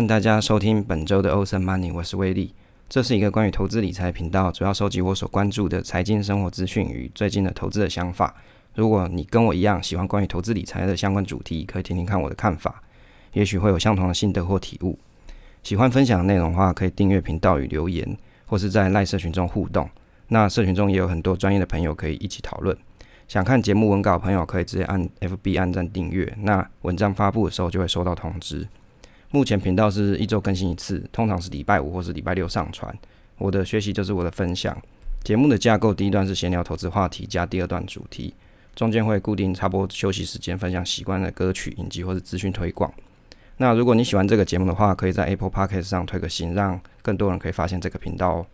欢迎大家收听本周的欧森 Money，我是威利。这是一个关于投资理财频道，主要收集我所关注的财经生活资讯与最近的投资的想法。如果你跟我一样喜欢关于投资理财的相关主题，可以听听看我的看法，也许会有相同的心得或体悟。喜欢分享的内容的话，可以订阅频道与留言，或是在赖社群中互动。那社群中也有很多专业的朋友可以一起讨论。想看节目文稿的朋友，可以直接按 FB 按赞订阅，那文章发布的时候就会收到通知。目前频道是一周更新一次，通常是礼拜五或是礼拜六上传。我的学习就是我的分享。节目的架构，第一段是闲聊投资话题，加第二段主题，中间会固定插播休息时间，分享习惯的歌曲、影集或是资讯推广。那如果你喜欢这个节目的话，可以在 Apple Podcast 上推个星，让更多人可以发现这个频道哦。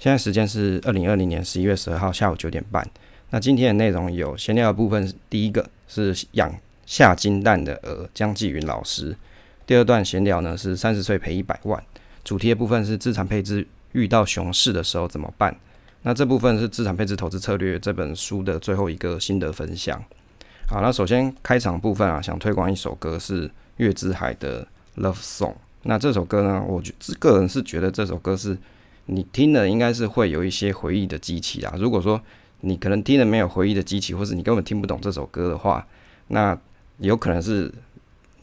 现在时间是二零二零年十一月十二号下午九点半。那今天的内容有闲聊的部分，第一个是养下金蛋的鹅江继云老师。第二段闲聊呢是三十岁赔一百万，主题的部分是资产配置遇到熊市的时候怎么办？那这部分是资产配置投资策略这本书的最后一个心得分享。好，那首先开场部分啊，想推广一首歌是月之海的 Love Song。那这首歌呢，我觉个人是觉得这首歌是你听了应该是会有一些回忆的激起啊。如果说你可能听了没有回忆的激起，或是你根本听不懂这首歌的话，那有可能是。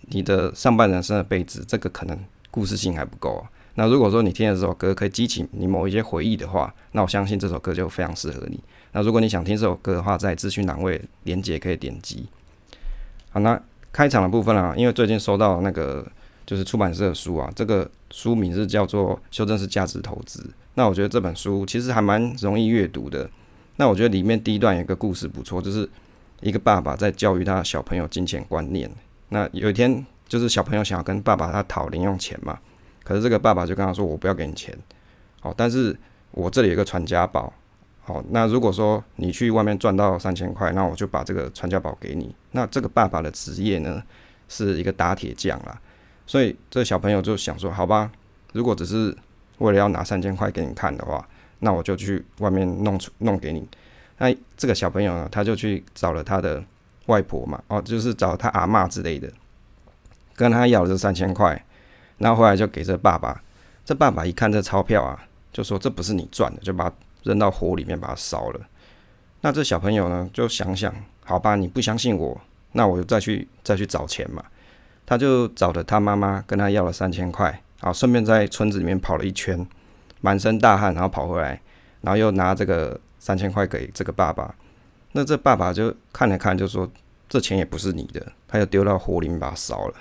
你的上半人生的辈子，这个可能故事性还不够啊。那如果说你听了这首歌可以激起你某一些回忆的话，那我相信这首歌就非常适合你。那如果你想听这首歌的话，在资讯栏位连接可以点击。好，那开场的部分啊，因为最近收到那个就是出版社的书啊，这个书名是叫做《修正式价值投资》。那我觉得这本书其实还蛮容易阅读的。那我觉得里面第一段有个故事不错，就是一个爸爸在教育他的小朋友金钱观念。那有一天，就是小朋友想要跟爸爸他讨零用钱嘛，可是这个爸爸就跟他说：“我不要给你钱，好，但是我这里有个传家宝，好，那如果说你去外面赚到三千块，那我就把这个传家宝给你。那这个爸爸的职业呢，是一个打铁匠啦，所以这小朋友就想说：好吧，如果只是为了要拿三千块给你看的话，那我就去外面弄出弄给你。那这个小朋友呢，他就去找了他的。外婆嘛，哦，就是找他阿妈之类的，跟他要了这三千块，然后后来就给这爸爸。这爸爸一看这钞票啊，就说这不是你赚的，就把扔到火里面把它烧了。那这小朋友呢，就想想，好吧，你不相信我，那我就再去再去找钱嘛。他就找了他妈妈，跟他要了三千块，啊，顺便在村子里面跑了一圈，满身大汗，然后跑回来，然后又拿这个三千块给这个爸爸。那这爸爸就看了看，就说：“这钱也不是你的。”他就丢到火里面把它烧了。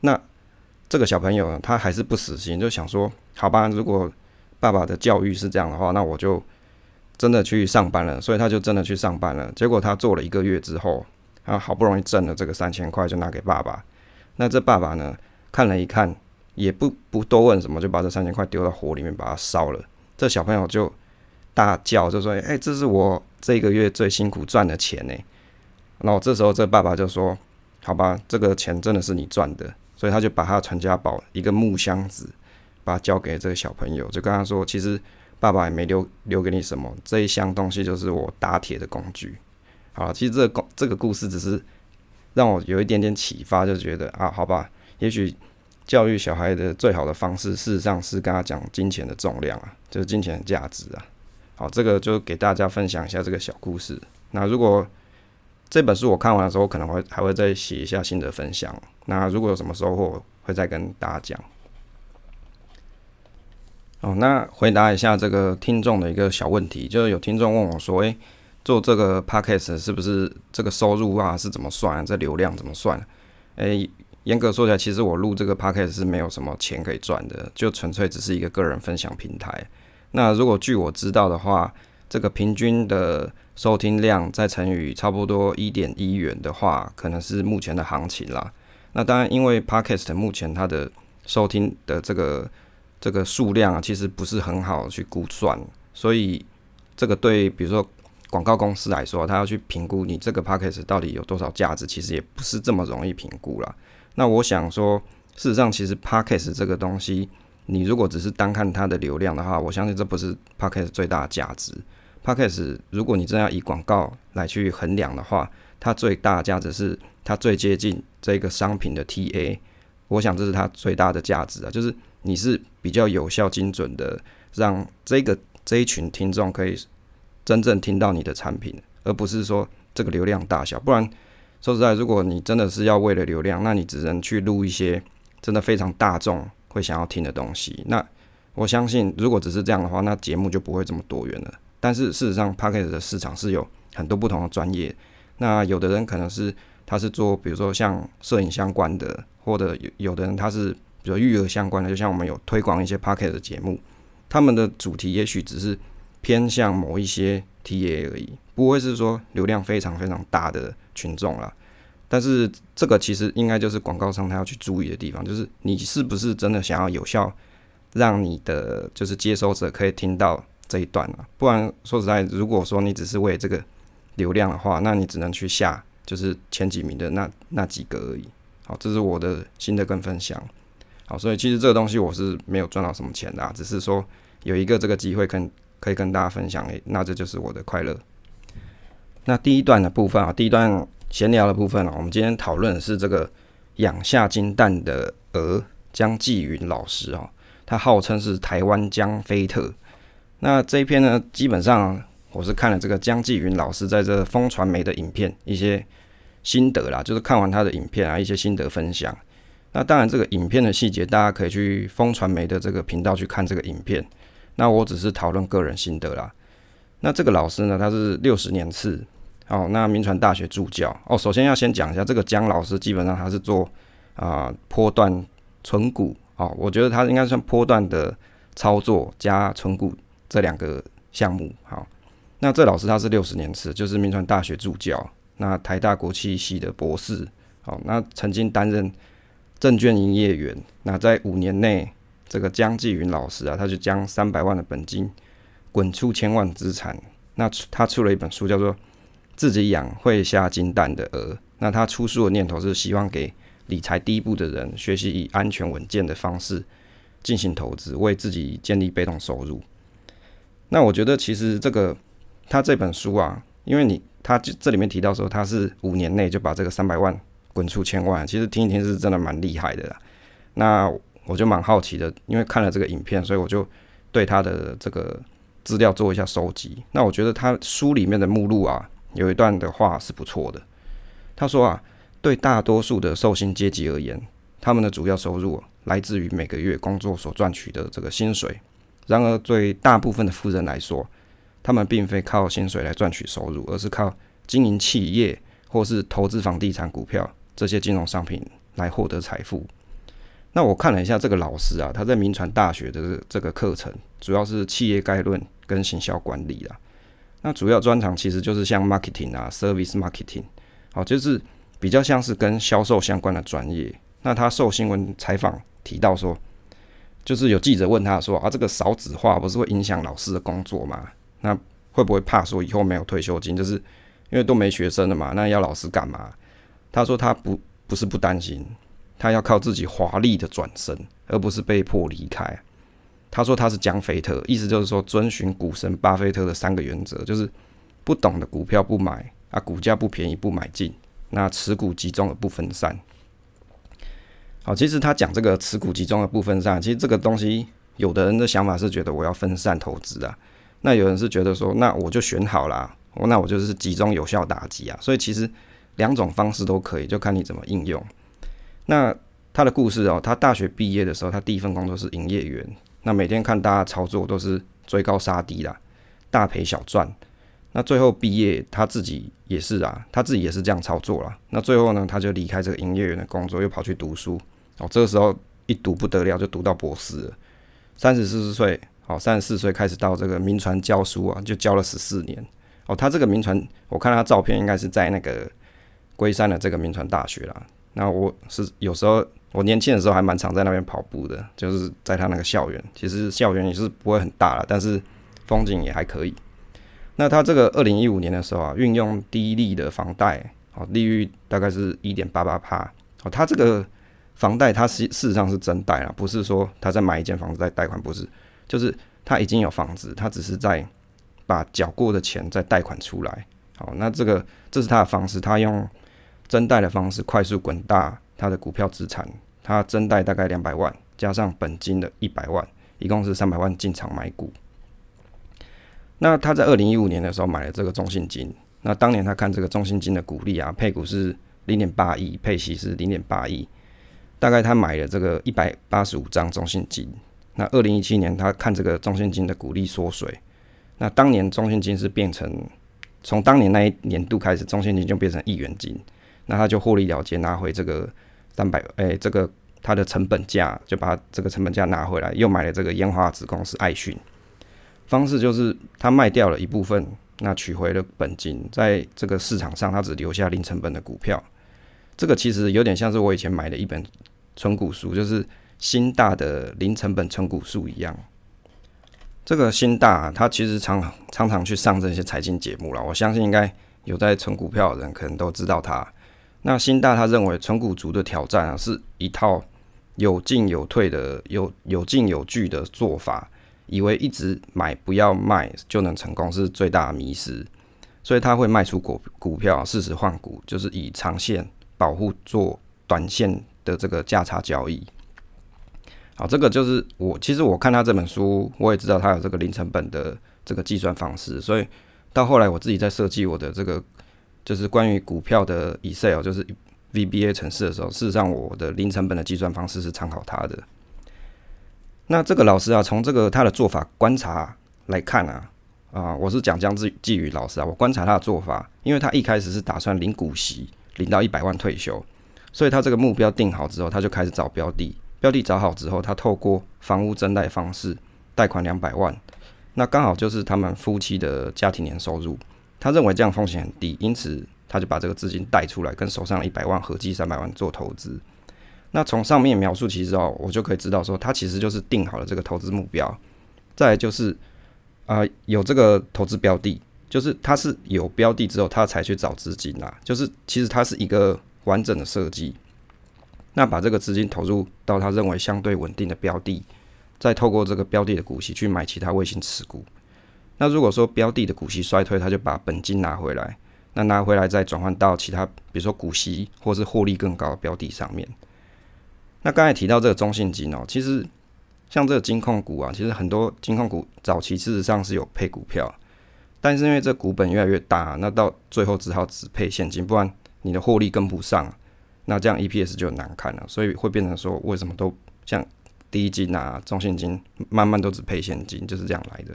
那这个小朋友呢，他还是不死心，就想说：“好吧，如果爸爸的教育是这样的话，那我就真的去上班了。”所以他就真的去上班了。结果他做了一个月之后，他好不容易挣了这个三千块，就拿给爸爸。那这爸爸呢，看了一看，也不不多问什么，就把这三千块丢到火里面把它烧了。这小朋友就大叫，就说：“哎，这是我。”这个月最辛苦赚的钱呢，然后这时候这爸爸就说：“好吧，这个钱真的是你赚的。”所以他就把他传家宝一个木箱子，把它交给这个小朋友，就跟他说：“其实爸爸也没留留给你什么，这一箱东西就是我打铁的工具。”好，其实这个这个故事只是让我有一点点启发，就觉得啊，好吧，也许教育小孩的最好的方式，事实上是跟他讲金钱的重量啊，就是金钱的价值啊。好，这个就给大家分享一下这个小故事。那如果这本书我看完的时候，可能会还会再写一下新的分享。那如果有什么收获，会再跟大家讲。哦，那回答一下这个听众的一个小问题，就是有听众问我说：“诶，做这个 podcast 是不是这个收入啊是怎么算？这流量怎么算？”诶，严格说起来，其实我录这个 podcast 是没有什么钱可以赚的，就纯粹只是一个个人分享平台。那如果据我知道的话，这个平均的收听量再乘以差不多一点一元的话，可能是目前的行情啦。那当然，因为 Podcast 目前它的收听的这个这个数量啊，其实不是很好去估算，所以这个对比如说广告公司来说，他要去评估你这个 Podcast 到底有多少价值，其实也不是这么容易评估啦。那我想说，事实上，其实 Podcast 这个东西。你如果只是单看它的流量的话，我相信这不是 Podcast 最大的价值。Podcast 如果你真要以广告来去衡量的话，它最大价值是它最接近这个商品的 TA。我想这是它最大的价值啊，就是你是比较有效、精准的，让这个这一群听众可以真正听到你的产品，而不是说这个流量大小。不然说实在，如果你真的是要为了流量，那你只能去录一些真的非常大众会想要听的东西。那我相信，如果只是这样的话，那节目就不会这么多元了。但是事实上 p a c k e t 的市场是有很多不同的专业。那有的人可能是他是做，比如说像摄影相关的，或者有有的人他是比如育儿相关的，就像我们有推广一些 p a c k e t 的节目，他们的主题也许只是偏向某一些 TA 而已，不会是说流量非常非常大的群众啦。但是这个其实应该就是广告商他要去注意的地方，就是你是不是真的想要有效。让你的就是接收者可以听到这一段啊，不然说实在，如果说你只是为这个流量的话，那你只能去下就是前几名的那那几个而已。好，这是我的心得跟分享。好，所以其实这个东西我是没有赚到什么钱的，只是说有一个这个机会跟可以跟大家分享，诶，那这就是我的快乐。那第一段的部分啊，第一段闲聊的部分啊，我们今天讨论的是这个养下金蛋的鹅江继云老师啊。他号称是台湾江菲特。那这一篇呢，基本上我是看了这个江继云老师在这风传媒的影片一些心得啦，就是看完他的影片啊，一些心得分享。那当然，这个影片的细节大家可以去风传媒的这个频道去看这个影片。那我只是讨论个人心得啦。那这个老师呢，他是六十年次哦，那民传大学助教哦。首先要先讲一下这个江老师，基本上他是做啊波段存股。哦，我觉得他应该算波段的操作加存股这两个项目。好，那这老师他是六十年次，就是民传大学助教，那台大国际系的博士。好，那曾经担任证券营业员。那在五年内，这个江继云老师啊，他就将三百万的本金滚出千万资产。那他出了一本书，叫做《自己养会下金蛋的鹅》。那他出书的念头是希望给。理财第一步的人，学习以安全稳健的方式进行投资，为自己建立被动收入。那我觉得，其实这个他这本书啊，因为你他这里面提到说，他是五年内就把这个三百万滚出千万，其实听一听是真的蛮厉害的啦。那我就蛮好奇的，因为看了这个影片，所以我就对他的这个资料做一下收集。那我觉得他书里面的目录啊，有一段的话是不错的。他说啊。对大多数的受薪阶级而言，他们的主要收入来自于每个月工作所赚取的这个薪水。然而，对大部分的富人来说，他们并非靠薪水来赚取收入，而是靠经营企业或是投资房地产、股票这些金融商品来获得财富。那我看了一下这个老师啊，他在民传大学的这个课程，主要是企业概论跟行销管理啊。那主要专长其实就是像 marketing 啊，service marketing，好，就是。比较像是跟销售相关的专业。那他受新闻采访提到说，就是有记者问他说：“啊，这个少子化不是会影响老师的工作吗？那会不会怕说以后没有退休金？就是因为都没学生了嘛，那要老师干嘛？”他说：“他不不是不担心，他要靠自己华丽的转身，而不是被迫离开。”他说：“他是江菲特，意思就是说遵循股神巴菲特的三个原则，就是不懂的股票不买啊，股价不便宜不买进。”那持股集中而不分散。好，其实他讲这个持股集中的不分散，其实这个东西，有的人的想法是觉得我要分散投资啊，那有人是觉得说，那我就选好啦，那我就是集中有效打击啊。所以其实两种方式都可以，就看你怎么应用。那他的故事哦，他大学毕业的时候，他第一份工作是营业员，那每天看大家操作都是追高杀低啦，大赔小赚。那最后毕业，他自己也是啊，他自己也是这样操作了。那最后呢，他就离开这个营业员的工作，又跑去读书。哦，这个时候一读不得了，就读到博士。三十四岁，哦，三十四岁开始到这个民传教书啊，就教了十四年。哦，他这个民传，我看他照片应该是在那个龟山的这个民传大学啦。那我是有时候我年轻的时候还蛮常在那边跑步的，就是在他那个校园。其实校园也是不会很大了，但是风景也还可以。那他这个二零一五年的时候啊，运用低利的房贷，哦，利率大概是一点八八帕，哦，他这个房贷他是事实上是真贷啊，不是说他在买一间房子再贷款，不是，就是他已经有房子，他只是在把缴过的钱再贷款出来，好，那这个这是他的方式，他用真贷的方式快速滚大他的股票资产，他增贷大概两百万，加上本金的一百万，一共是三百万进场买股。那他在二零一五年的时候买了这个中信金，那当年他看这个中信金的股利啊，配股是零点八亿，配息是零点八亿，大概他买了这个一百八十五张中信金。那二零一七年他看这个中信金的股利缩水，那当年中信金是变成从当年那一年度开始，中信金就变成一元金，那他就获利了结，拿回这个三百，哎，这个它的成本价就把这个成本价拿回来，又买了这个烟花子公司爱讯。方式就是他卖掉了一部分，那取回了本金，在这个市场上他只留下零成本的股票。这个其实有点像是我以前买的一本存股书，就是新大的零成本存股书一样。这个新大他其实常常常去上这些财经节目了，我相信应该有在存股票的人可能都知道他。那新大他认为纯股族的挑战啊，是一套有进有退的、有有进有据的做法。以为一直买不要卖就能成功是最大的迷失，所以他会卖出股股票，适时换股，就是以长线保护做短线的这个价差交易。好，这个就是我其实我看他这本书，我也知道他有这个零成本的这个计算方式，所以到后来我自己在设计我的这个就是关于股票的 Excel 就是 VBA 程式的时候，事实上我的零成本的计算方式是参考他的。那这个老师啊，从这个他的做法观察来看啊，啊，我是讲江志寄宇老师啊，我观察他的做法，因为他一开始是打算领股息，领到一百万退休，所以他这个目标定好之后，他就开始找标的，标的找好之后，他透过房屋增贷方式贷款两百万，那刚好就是他们夫妻的家庭年收入，他认为这样风险很低，因此他就把这个资金贷出来，跟手上一百万合计三百万做投资。那从上面描述其实哦，我就可以知道说，他其实就是定好了这个投资目标，再就是啊有这个投资标的，就是他是有标的之后，他才去找资金啊，就是其实它是一个完整的设计。那把这个资金投入到他认为相对稳定的标的，再透过这个标的的股息去买其他卫星持股。那如果说标的的股息衰退，他就把本金拿回来，那拿回来再转换到其他，比如说股息或是获利更高的标的上面。那刚才提到这个中信金哦，其实像这个金控股啊，其实很多金控股早期事实上是有配股票，但是因为这股本越来越大，那到最后只好只配现金，不然你的获利跟不上，那这样 EPS 就难看了，所以会变成说为什么都像第一金啊、中信金慢慢都只配现金，就是这样来的。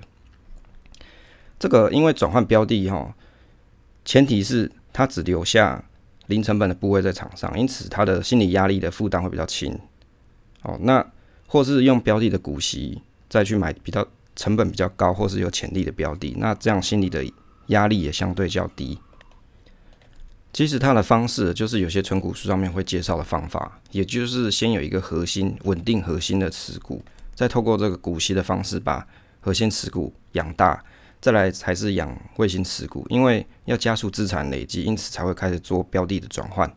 这个因为转换标的哈，前提是它只留下。零成本的部位在场上，因此他的心理压力的负担会比较轻。哦，那或是用标的的股息再去买比较成本比较高或是有潜力的标的，那这样心理的压力也相对较低。其实它的方式就是有些纯股书上面会介绍的方法，也就是先有一个核心稳定核心的持股，再透过这个股息的方式把核心持股养大。再来才是养卫星持股，因为要加速资产累积，因此才会开始做标的的转换，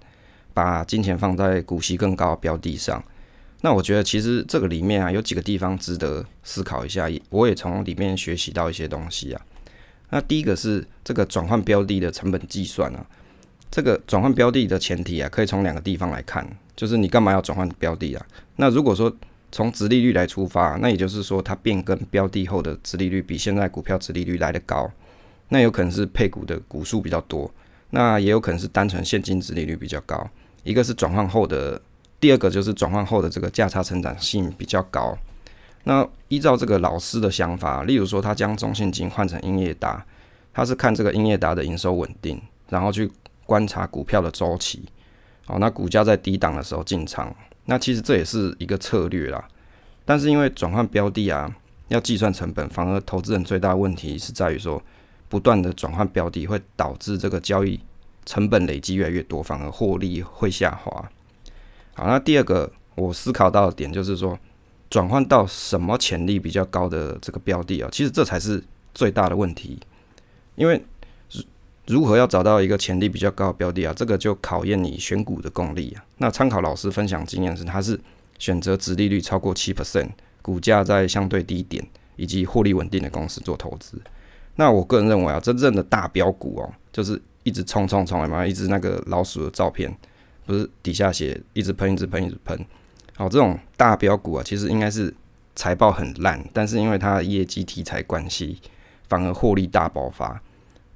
把金钱放在股息更高的标的上。那我觉得其实这个里面啊有几个地方值得思考一下，我也从里面学习到一些东西啊。那第一个是这个转换标的的成本计算啊，这个转换标的的前提啊，可以从两个地方来看，就是你干嘛要转换标的啊？那如果说从直利率来出发，那也就是说，它变更标的后的直利率比现在股票直利率来的高，那有可能是配股的股数比较多，那也有可能是单纯现金直利率比较高。一个是转换后的，第二个就是转换后的这个价差成长性比较高。那依照这个老师的想法，例如说他将中信金换成英业达，他是看这个英业达的营收稳定，然后去观察股票的周期，好，那股价在低档的时候进场。那其实这也是一个策略啦，但是因为转换标的啊，要计算成本，反而投资人最大的问题是在于说，不断的转换标的会导致这个交易成本累积越来越多，反而获利会下滑。好，那第二个我思考到的点就是说，转换到什么潜力比较高的这个标的啊，其实这才是最大的问题，因为。如何要找到一个潜力比较高的标的啊？这个就考验你选股的功力啊。那参考老师分享经验是，他是选择值利率超过七 percent，股价在相对低点以及获利稳定的公司做投资。那我个人认为啊，真正的大标股哦，就是一直冲冲冲嘛，一直那个老鼠的照片，不是底下写一直喷一直喷一直喷，好，这种大标股啊，其实应该是财报很烂，但是因为它的业绩题材关系，反而获利大爆发，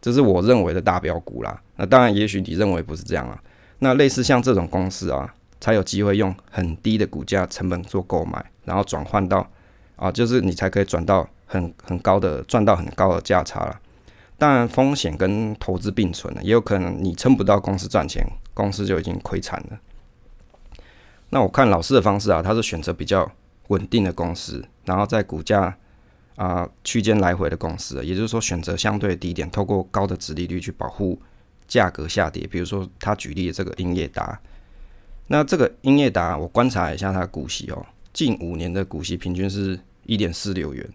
这是我认为的大标股啦。那当然，也许你认为不是这样啊。那类似像这种公司啊，才有机会用很低的股价成本做购买，然后转换到啊，就是你才可以转到很很高的赚到很高的价差了。当然，风险跟投资并存了，也有可能你撑不到公司赚钱，公司就已经亏惨了。那我看老师的方式啊，他是选择比较稳定的公司，然后在股价啊区间来回的公司，也就是说选择相对低点，透过高的值利率去保护价格下跌。比如说他举例的这个英业达，那这个英业达我观察一下它的股息哦，近五年的股息平均是一点四六元。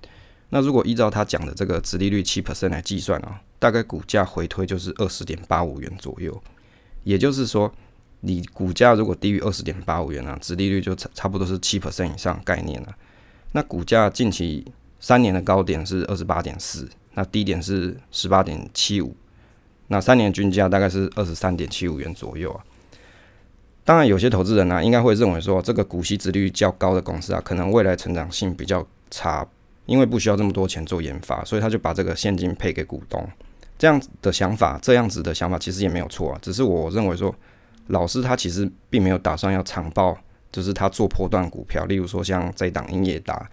那如果依照他讲的这个值利率七 percent 来计算啊，大概股价回推就是二十点八五元左右，也就是说。你股价如果低于二十点八五元啊，殖利率就差差不多是七 percent 以上概念了。那股价近期三年的高点是二十八点四，那低点是十八点七五，那三年均价大概是二十三点七五元左右啊。当然，有些投资人呢，应该会认为说，这个股息殖率较高的公司啊，可能未来成长性比较差，因为不需要这么多钱做研发，所以他就把这个现金配给股东。这样子的想法，这样子的想法其实也没有错啊，只是我认为说。老师他其实并没有打算要长报，就是他做波段股票，例如说像这档英业达，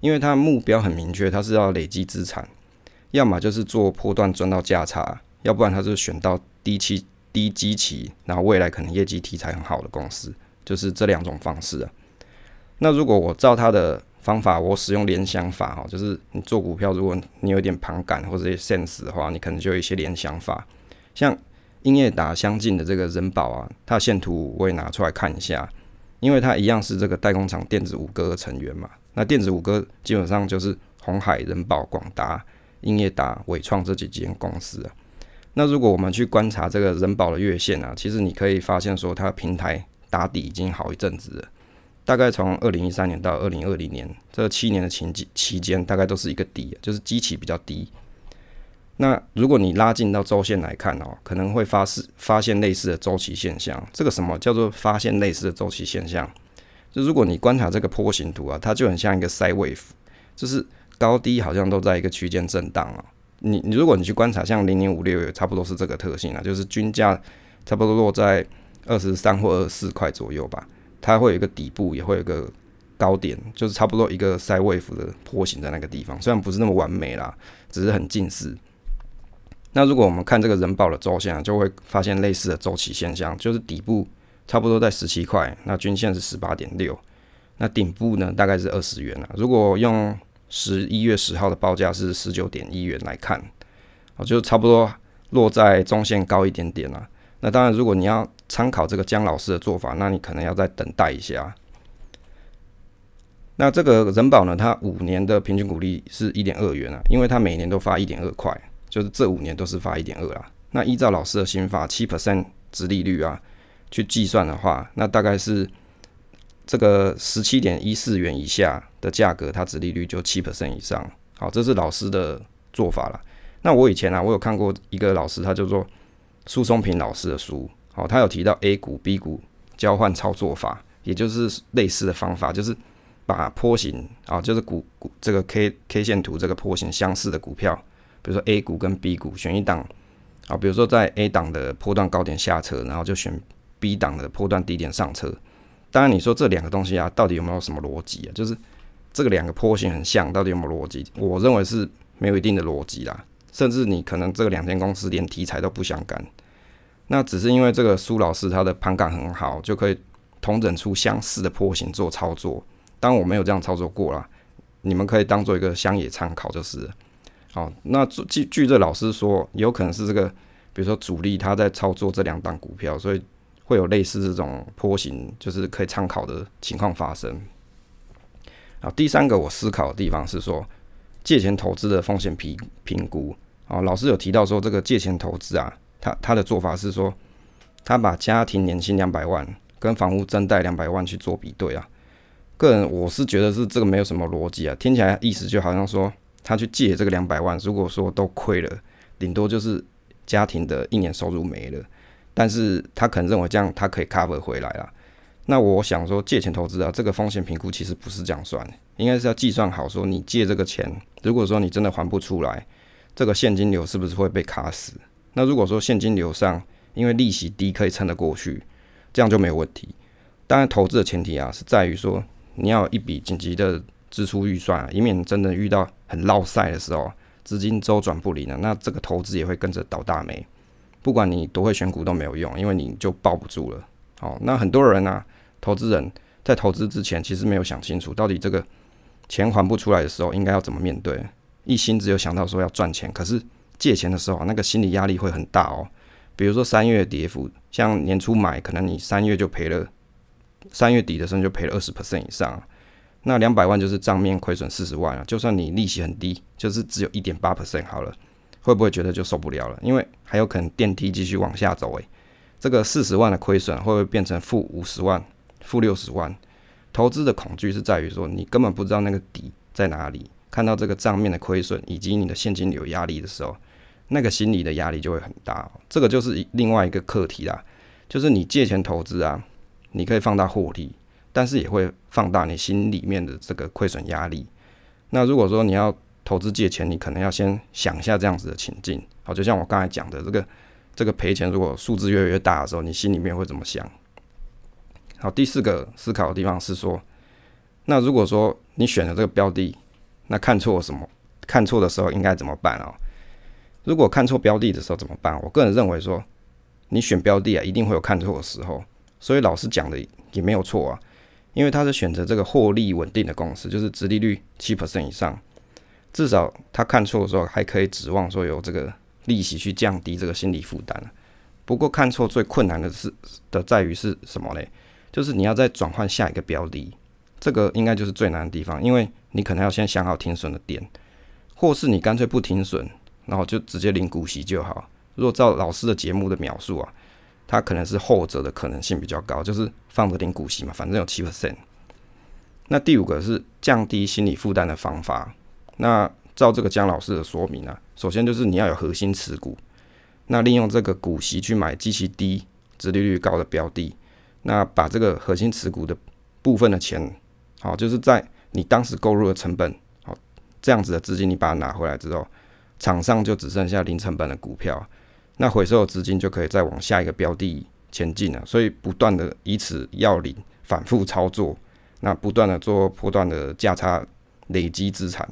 因为他目标很明确，他是要累积资产，要么就是做波段赚到价差，要不然他就选到低期低基期，然后未来可能业绩题材很好的公司，就是这两种方式啊。那如果我照他的方法，我使用联想法哈，就是你做股票，如果你有点盘感或者 sense 的话，你可能就有一些联想法，像。英业达相近的这个人保啊，它的线图我也拿出来看一下，因为它一样是这个代工厂电子五哥的成员嘛。那电子五哥基本上就是红海、人保、广达、英业达、伟创这几间公司啊。那如果我们去观察这个人保的月线啊，其实你可以发现说，它平台打底已经好一阵子了，大概从二零一三年到二零二零年这七年的期期间，大概都是一个底，就是基期比较低。那如果你拉近到周线来看哦，可能会发是发现类似的周期现象。这个什么叫做发现类似的周期现象？就如果你观察这个波形图啊，它就很像一个 side wave，就是高低好像都在一个区间震荡啊。你你如果你去观察，像零零五六也差不多是这个特性啊，就是均价差不多落在二十三或二十四块左右吧，它会有一个底部，也会有一个高点，就是差不多一个 side wave 的波形在那个地方，虽然不是那么完美啦，只是很近似。那如果我们看这个人保的周线啊，就会发现类似的周期现象，就是底部差不多在十七块，那均线是十八点六，那顶部呢大概是二十元了。如果用十一月十号的报价是十九点一元来看，哦，就差不多落在中线高一点点了。那当然，如果你要参考这个姜老师的做法，那你可能要再等待一下。那这个人保呢，它五年的平均股利是一点二元啊，因为它每年都发一点二块。就是这五年都是发一点二啦。那依照老师的新法七 percent 值利率啊，去计算的话，那大概是这个十七点一四元以下的价格，它值利率就七 percent 以上。好，这是老师的做法了。那我以前啊，我有看过一个老师，他叫做苏松平老师的书，好，他有提到 A 股 B 股交换操作法，也就是类似的方法，就是把波形啊，就是股股这个 K K 线图这个波形相似的股票。比如说 A 股跟 B 股选一档啊，比如说在 A 档的波段高点下车，然后就选 B 档的波段低点上车。当然，你说这两个东西啊，到底有没有什么逻辑啊？就是这个两个波形很像，到底有没有逻辑？我认为是没有一定的逻辑啦。甚至你可能这两间公司连题材都不相干，那只是因为这个苏老师他的盘感很好，就可以同整出相似的波形做操作。当我没有这样操作过啦，你们可以当做一个乡野参考就是。好，那据据这老师说，有可能是这个，比如说主力他在操作这两档股票，所以会有类似这种坡形，就是可以参考的情况发生。啊，第三个我思考的地方是说，借钱投资的风险评评估。啊，老师有提到说，这个借钱投资啊，他他的做法是说，他把家庭年薪两百万跟房屋增贷两百万去做比对啊。个人我是觉得是这个没有什么逻辑啊，听起来意思就好像说。他去借这个两百万，如果说都亏了，顶多就是家庭的一年收入没了。但是他可能认为这样他可以 cover 回来了。那我想说，借钱投资啊，这个风险评估其实不是这样算的，应该是要计算好说，你借这个钱，如果说你真的还不出来，这个现金流是不是会被卡死？那如果说现金流上因为利息低可以撑得过去，这样就没有问题。当然，投资的前提啊是在于说你要有一笔紧急的支出预算，以免真的遇到很落塞的时候，资金周转不灵了，那这个投资也会跟着倒大霉。不管你多会选股都没有用，因为你就抱不住了。好，那很多人呢，投资人在投资之前其实没有想清楚，到底这个钱还不出来的时候应该要怎么面对，一心只有想到说要赚钱，可是借钱的时候啊那个心理压力会很大哦。比如说三月跌幅，像年初买，可能你三月就赔了，三月底的时候就赔了二十 percent 以上，那两百万就是账面亏损四十万啊。就算你利息很低，就是只有一点八 percent 好了。会不会觉得就受不了了？因为还有可能电梯继续往下走，诶，这个四十万的亏损会不会变成负五十万、负六十万？投资的恐惧是在于说，你根本不知道那个底在哪里。看到这个账面的亏损以及你的现金流压力的时候，那个心理的压力就会很大。这个就是另外一个课题啦，就是你借钱投资啊，你可以放大获利，但是也会放大你心里面的这个亏损压力。那如果说你要投资借钱，你可能要先想一下这样子的情境，好，就像我刚才讲的，这个这个赔钱，如果数字越来越大的时候，你心里面会怎么想？好，第四个思考的地方是说，那如果说你选的这个标的，那看错什么？看错的时候应该怎么办啊？如果看错标的的时候怎么办？我个人认为说，你选标的啊，一定会有看错的时候，所以老师讲的也没有错啊，因为他是选择这个获利稳定的公司，就是殖利率七 percent 以上。至少他看错的时候，还可以指望说有这个利息去降低这个心理负担不过看错最困难的是的在于是什么嘞？就是你要再转换下一个标的，这个应该就是最难的地方，因为你可能要先想好停损的点，或是你干脆不停损，然后就直接领股息就好。如果照老师的节目的描述啊，他可能是后者的可能性比较高，就是放着领股息嘛，反正有七 percent。那第五个是降低心理负担的方法。那照这个江老师的说明啊，首先就是你要有核心持股，那利用这个股息去买极其低、殖利率高的标的，那把这个核心持股的部分的钱，好，就是在你当时购入的成本，好，这样子的资金你把它拿回来之后，场上就只剩下零成本的股票，那回收的资金就可以再往下一个标的前进了，所以不断的以此要领反复操作，那不断的做波段的价差累积资产。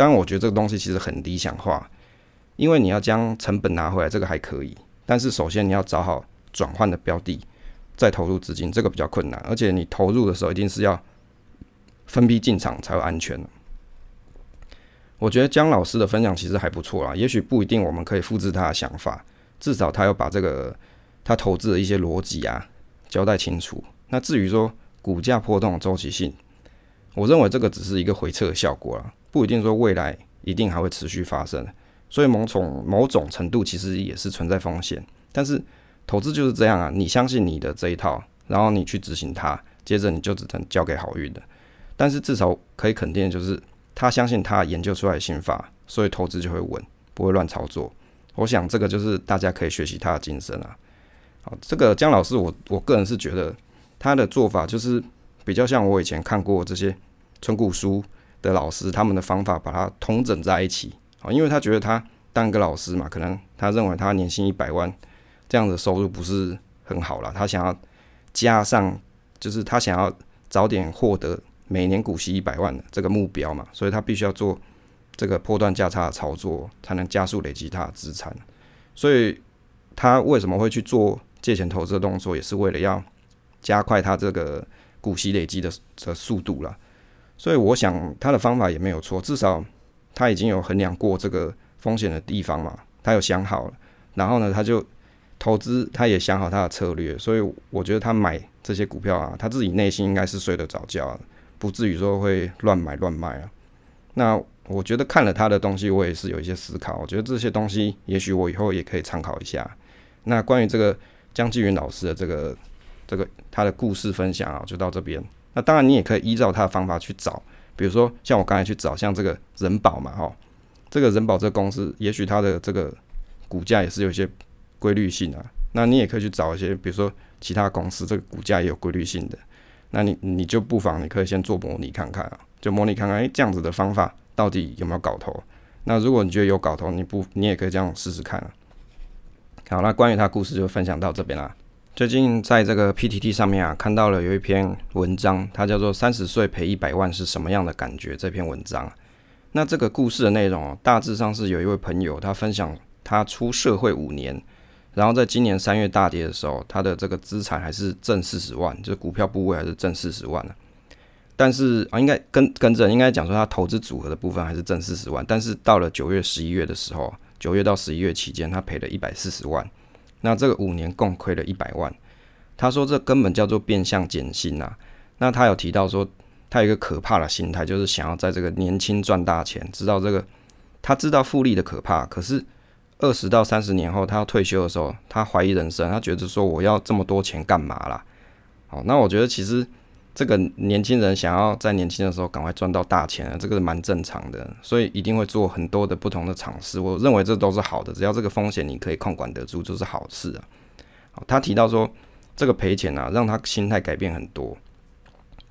当然，我觉得这个东西其实很理想化，因为你要将成本拿回来，这个还可以。但是首先你要找好转换的标的，再投入资金，这个比较困难。而且你投入的时候一定是要分批进场才会安全。我觉得姜老师的分享其实还不错啦，也许不一定我们可以复制他的想法，至少他要把这个他投资的一些逻辑啊交代清楚。那至于说股价波动的周期性，我认为这个只是一个回撤的效果了。不一定说未来一定还会持续发生，所以某种某种程度其实也是存在风险。但是投资就是这样啊，你相信你的这一套，然后你去执行它，接着你就只能交给好运的。但是至少可以肯定的就是，他相信他研究出来的心法，所以投资就会稳，不会乱操作。我想这个就是大家可以学习他的精神啊。好，这个姜老师，我我个人是觉得他的做法就是比较像我以前看过这些纯股书。的老师，他们的方法把它通整在一起啊，因为他觉得他当一个老师嘛，可能他认为他年薪一百万这样的收入不是很好了，他想要加上，就是他想要早点获得每年股息一百万的这个目标嘛，所以他必须要做这个破断价差的操作，才能加速累积他的资产。所以他为什么会去做借钱投资的动作，也是为了要加快他这个股息累积的的速度了。所以我想他的方法也没有错，至少他已经有衡量过这个风险的地方嘛，他有想好了，然后呢，他就投资，他也想好他的策略，所以我觉得他买这些股票啊，他自己内心应该是睡得着觉，不至于说会乱买乱卖啊。那我觉得看了他的东西，我也是有一些思考，我觉得这些东西也许我以后也可以参考一下。那关于这个江继云老师的这个这个他的故事分享啊，就到这边。那当然，你也可以依照他的方法去找，比如说像我刚才去找，像这个人保嘛，哈，这个人保这个公司，也许它的这个股价也是有些规律性啊。那你也可以去找一些，比如说其他公司，这个股价也有规律性的。那你你就不妨你可以先做模拟看看啊，就模拟看看，诶，这样子的方法到底有没有搞头？那如果你觉得有搞头，你不你也可以这样试试看啊。好，那关于他故事就分享到这边啦。最近在这个 PTT 上面啊，看到了有一篇文章，它叫做《三十岁赔一百万是什么样的感觉》这篇文章。那这个故事的内容哦大致上是有一位朋友他分享，他出社会五年。然后在今年三月大跌的时候，他的这个资产还是挣四十万，就股票部位还是挣四十万了。但是啊，应该跟跟着应该讲说，他投资组合的部分还是挣四十万。但是到了九月、十一月的时候，九月到十一月期间，他赔了一百四十万。那这个五年共亏了一百万。他说这根本叫做变相减薪啊。那他有提到说，他有一个可怕的心态，就是想要在这个年轻赚大钱，知道这个他知道复利的可怕，可是。二十到三十年后，他要退休的时候，他怀疑人生，他觉得说我要这么多钱干嘛啦？好，那我觉得其实这个年轻人想要在年轻的时候赶快赚到大钱，这个蛮正常的，所以一定会做很多的不同的尝试。我认为这都是好的，只要这个风险你可以控管得住，就是好事啊。好，他提到说这个赔钱啊，让他心态改变很多。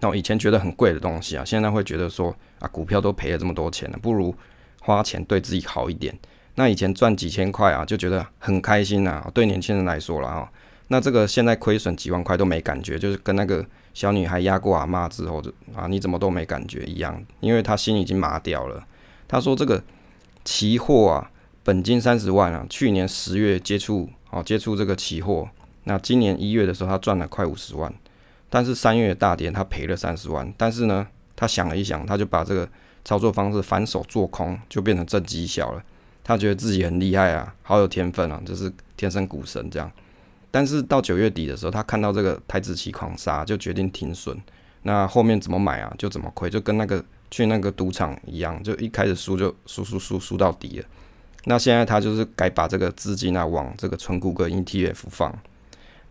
那我以前觉得很贵的东西啊，现在会觉得说啊，股票都赔了这么多钱了，不如花钱对自己好一点。那以前赚几千块啊，就觉得很开心啊。对年轻人来说了啊，那这个现在亏损几万块都没感觉，就是跟那个小女孩压过阿妈之后就啊，你怎么都没感觉一样，因为他心已经麻掉了。他说这个期货啊，本金三十万啊，去年十月接触哦接触这个期货，那今年一月的时候他赚了快五十万，但是三月大跌他赔了三十万，但是呢，他想了一想，他就把这个操作方式反手做空，就变成正绩效了。他觉得自己很厉害啊，好有天分啊，就是天生股神这样。但是到九月底的时候，他看到这个台子期狂杀，就决定停损。那后面怎么买啊，就怎么亏，就跟那个去那个赌场一样，就一开始输就输输输输到底了。那现在他就是该把这个资金啊往这个纯股跟 ETF 放。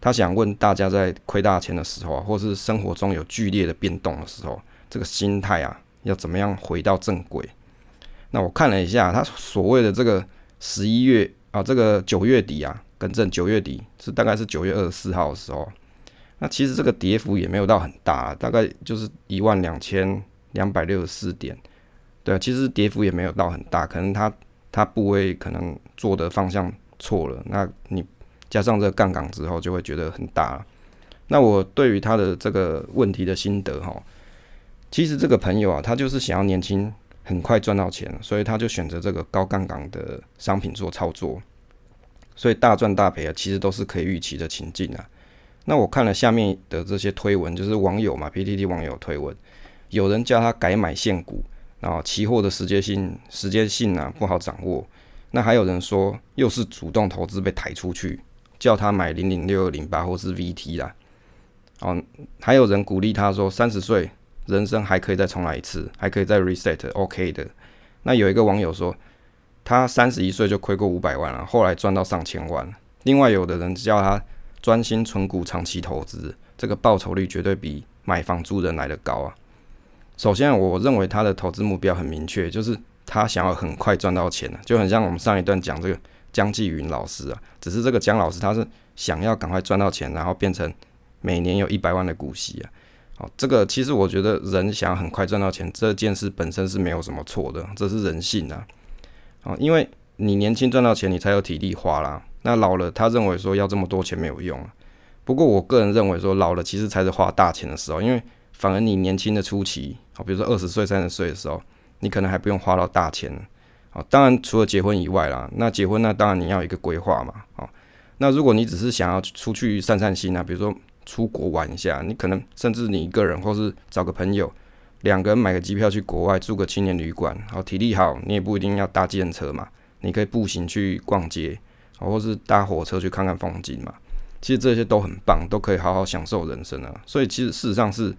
他想问大家，在亏大钱的时候啊，或是生活中有剧烈的变动的时候，这个心态啊要怎么样回到正轨？那我看了一下，他所谓的这个十一月啊，这个九月底啊，更正九月底是大概是九月二十四号的时候。那其实这个跌幅也没有到很大，大概就是一万两千两百六十四点。对，其实跌幅也没有到很大，可能他他部位可能做的方向错了。那你加上这个杠杆之后，就会觉得很大了。那我对于他的这个问题的心得哈，其实这个朋友啊，他就是想要年轻。很快赚到钱，所以他就选择这个高杠杆的商品做操作，所以大赚大赔啊，其实都是可以预期的情境啊。那我看了下面的这些推文，就是网友嘛，PTT 网友推文，有人叫他改买现股，然后期货的时间性时间性啊不好掌握。那还有人说又是主动投资被抬出去，叫他买零零六二零八或是 VT 啦。哦，还有人鼓励他说三十岁。人生还可以再重来一次，还可以再 reset，OK 的。那有一个网友说，他三十一岁就亏过五百万了，后来赚到上千万。另外有的人叫他专心存股，长期投资，这个报酬率绝对比买房租人来的高啊。首先，我认为他的投资目标很明确，就是他想要很快赚到钱就很像我们上一段讲这个江继云老师啊，只是这个江老师他是想要赶快赚到钱，然后变成每年有一百万的股息啊。哦，这个其实我觉得人想要很快赚到钱这件事本身是没有什么错的，这是人性啊。哦，因为你年轻赚到钱，你才有体力花啦。那老了，他认为说要这么多钱没有用。不过我个人认为说，老了其实才是花大钱的时候，因为反而你年轻的初期，好，比如说二十岁、三十岁的时候，你可能还不用花到大钱。啊，当然除了结婚以外啦，那结婚那当然你要一个规划嘛。啊，那如果你只是想要出去散散心啊，比如说。出国玩一下，你可能甚至你一个人，或是找个朋友，两个人买个机票去国外住个青年旅馆，好体力好，你也不一定要搭计程车嘛，你可以步行去逛街，或是搭火车去看看风景嘛。其实这些都很棒，都可以好好享受人生啊。所以其实事实上是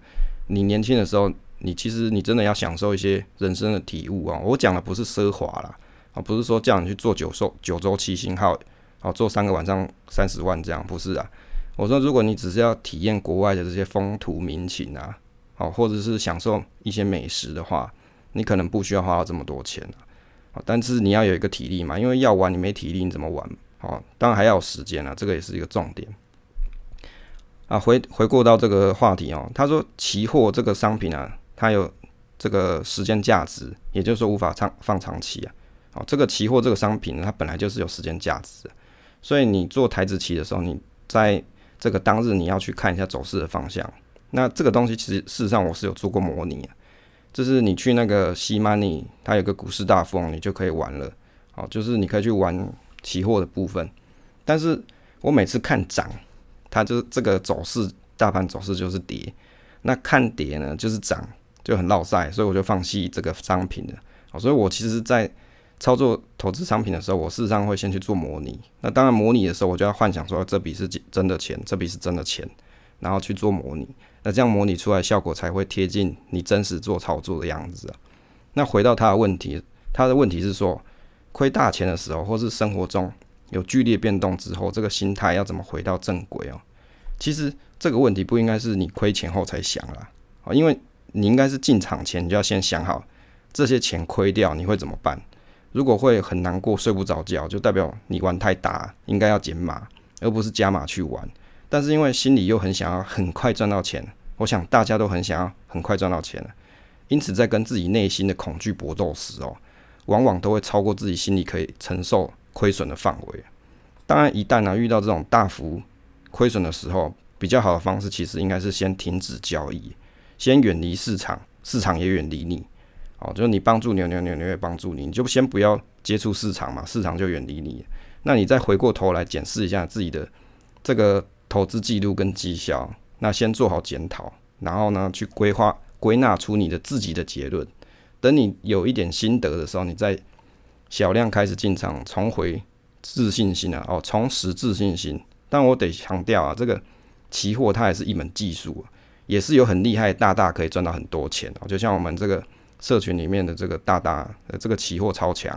你年轻的时候，你其实你真的要享受一些人生的体悟啊。我讲的不是奢华啦，啊，不是说叫你去做九寿九州七星号，哦，做三个晚上三十万这样，不是啊。我说，如果你只是要体验国外的这些风土民情啊，哦，或者是享受一些美食的话，你可能不需要花到这么多钱啊。但是你要有一个体力嘛，因为要玩你没体力你怎么玩？哦，当然还要有时间啊，这个也是一个重点。啊，回回过到这个话题哦，他说期货这个商品啊，它有这个时间价值，也就是说无法长放长期啊。哦，这个期货这个商品呢，它本来就是有时间价值，所以你做台子期的时候，你在这个当日你要去看一下走势的方向。那这个东西其实事实上我是有做过模拟啊，就是你去那个西 money，它有个股市大富翁，你就可以玩了。哦，就是你可以去玩期货的部分，但是我每次看涨。它就是这个走势，大盘走势就是跌，那看跌呢就是涨，就很落赛，所以我就放弃这个商品了。好，所以我其实，在操作投资商品的时候，我事实上会先去做模拟。那当然模拟的时候，我就要幻想说这笔是真的钱，这笔是真的钱，然后去做模拟。那这样模拟出来效果才会贴近你真实做操作的样子啊。那回到他的问题，他的问题是说，亏大钱的时候，或是生活中。有剧烈变动之后，这个心态要怎么回到正轨哦？其实这个问题不应该是你亏钱后才想啦，啊，因为你应该是进场前你就要先想好这些钱亏掉你会怎么办。如果会很难过睡不着觉，就代表你玩太大，应该要减码，而不是加码去玩。但是因为心里又很想要很快赚到钱，我想大家都很想要很快赚到钱因此在跟自己内心的恐惧搏斗时哦，往往都会超过自己心里可以承受。亏损的范围，当然，一旦呢遇到这种大幅亏损的时候，比较好的方式其实应该是先停止交易，先远离市场，市场也远离你。哦，就是你帮助牛牛牛牛也帮助你，你就先不要接触市场嘛，市场就远离你。那你再回过头来检视一下自己的这个投资记录跟绩效，那先做好检讨，然后呢去规划归纳出你的自己的结论。等你有一点心得的时候，你再。小量开始进场，重回自信心啊！哦，重拾自信心。但我得强调啊，这个期货它也是一门技术，也是有很厉害大大可以赚到很多钱哦。就像我们这个社群里面的这个大大，呃，这个期货超强，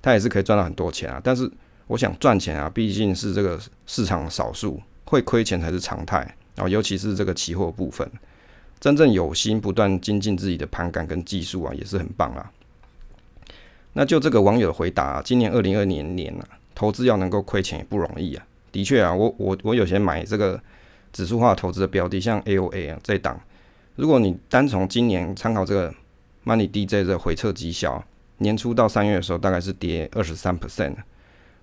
它也是可以赚到很多钱啊。但是我想赚钱啊，毕竟是这个市场少数，会亏钱才是常态啊。尤其是这个期货部分，真正有心不断精进自己的盘感跟技术啊，也是很棒啊。那就这个网友的回答，今年二零二年年啊，投资要能够亏钱也不容易啊。的确啊，我我我有些买这个指数化投资的标的，像 AOA 啊这档，如果你单从今年参考这个 Money DJ 的回撤绩效，年初到三月的时候大概是跌二十三 percent，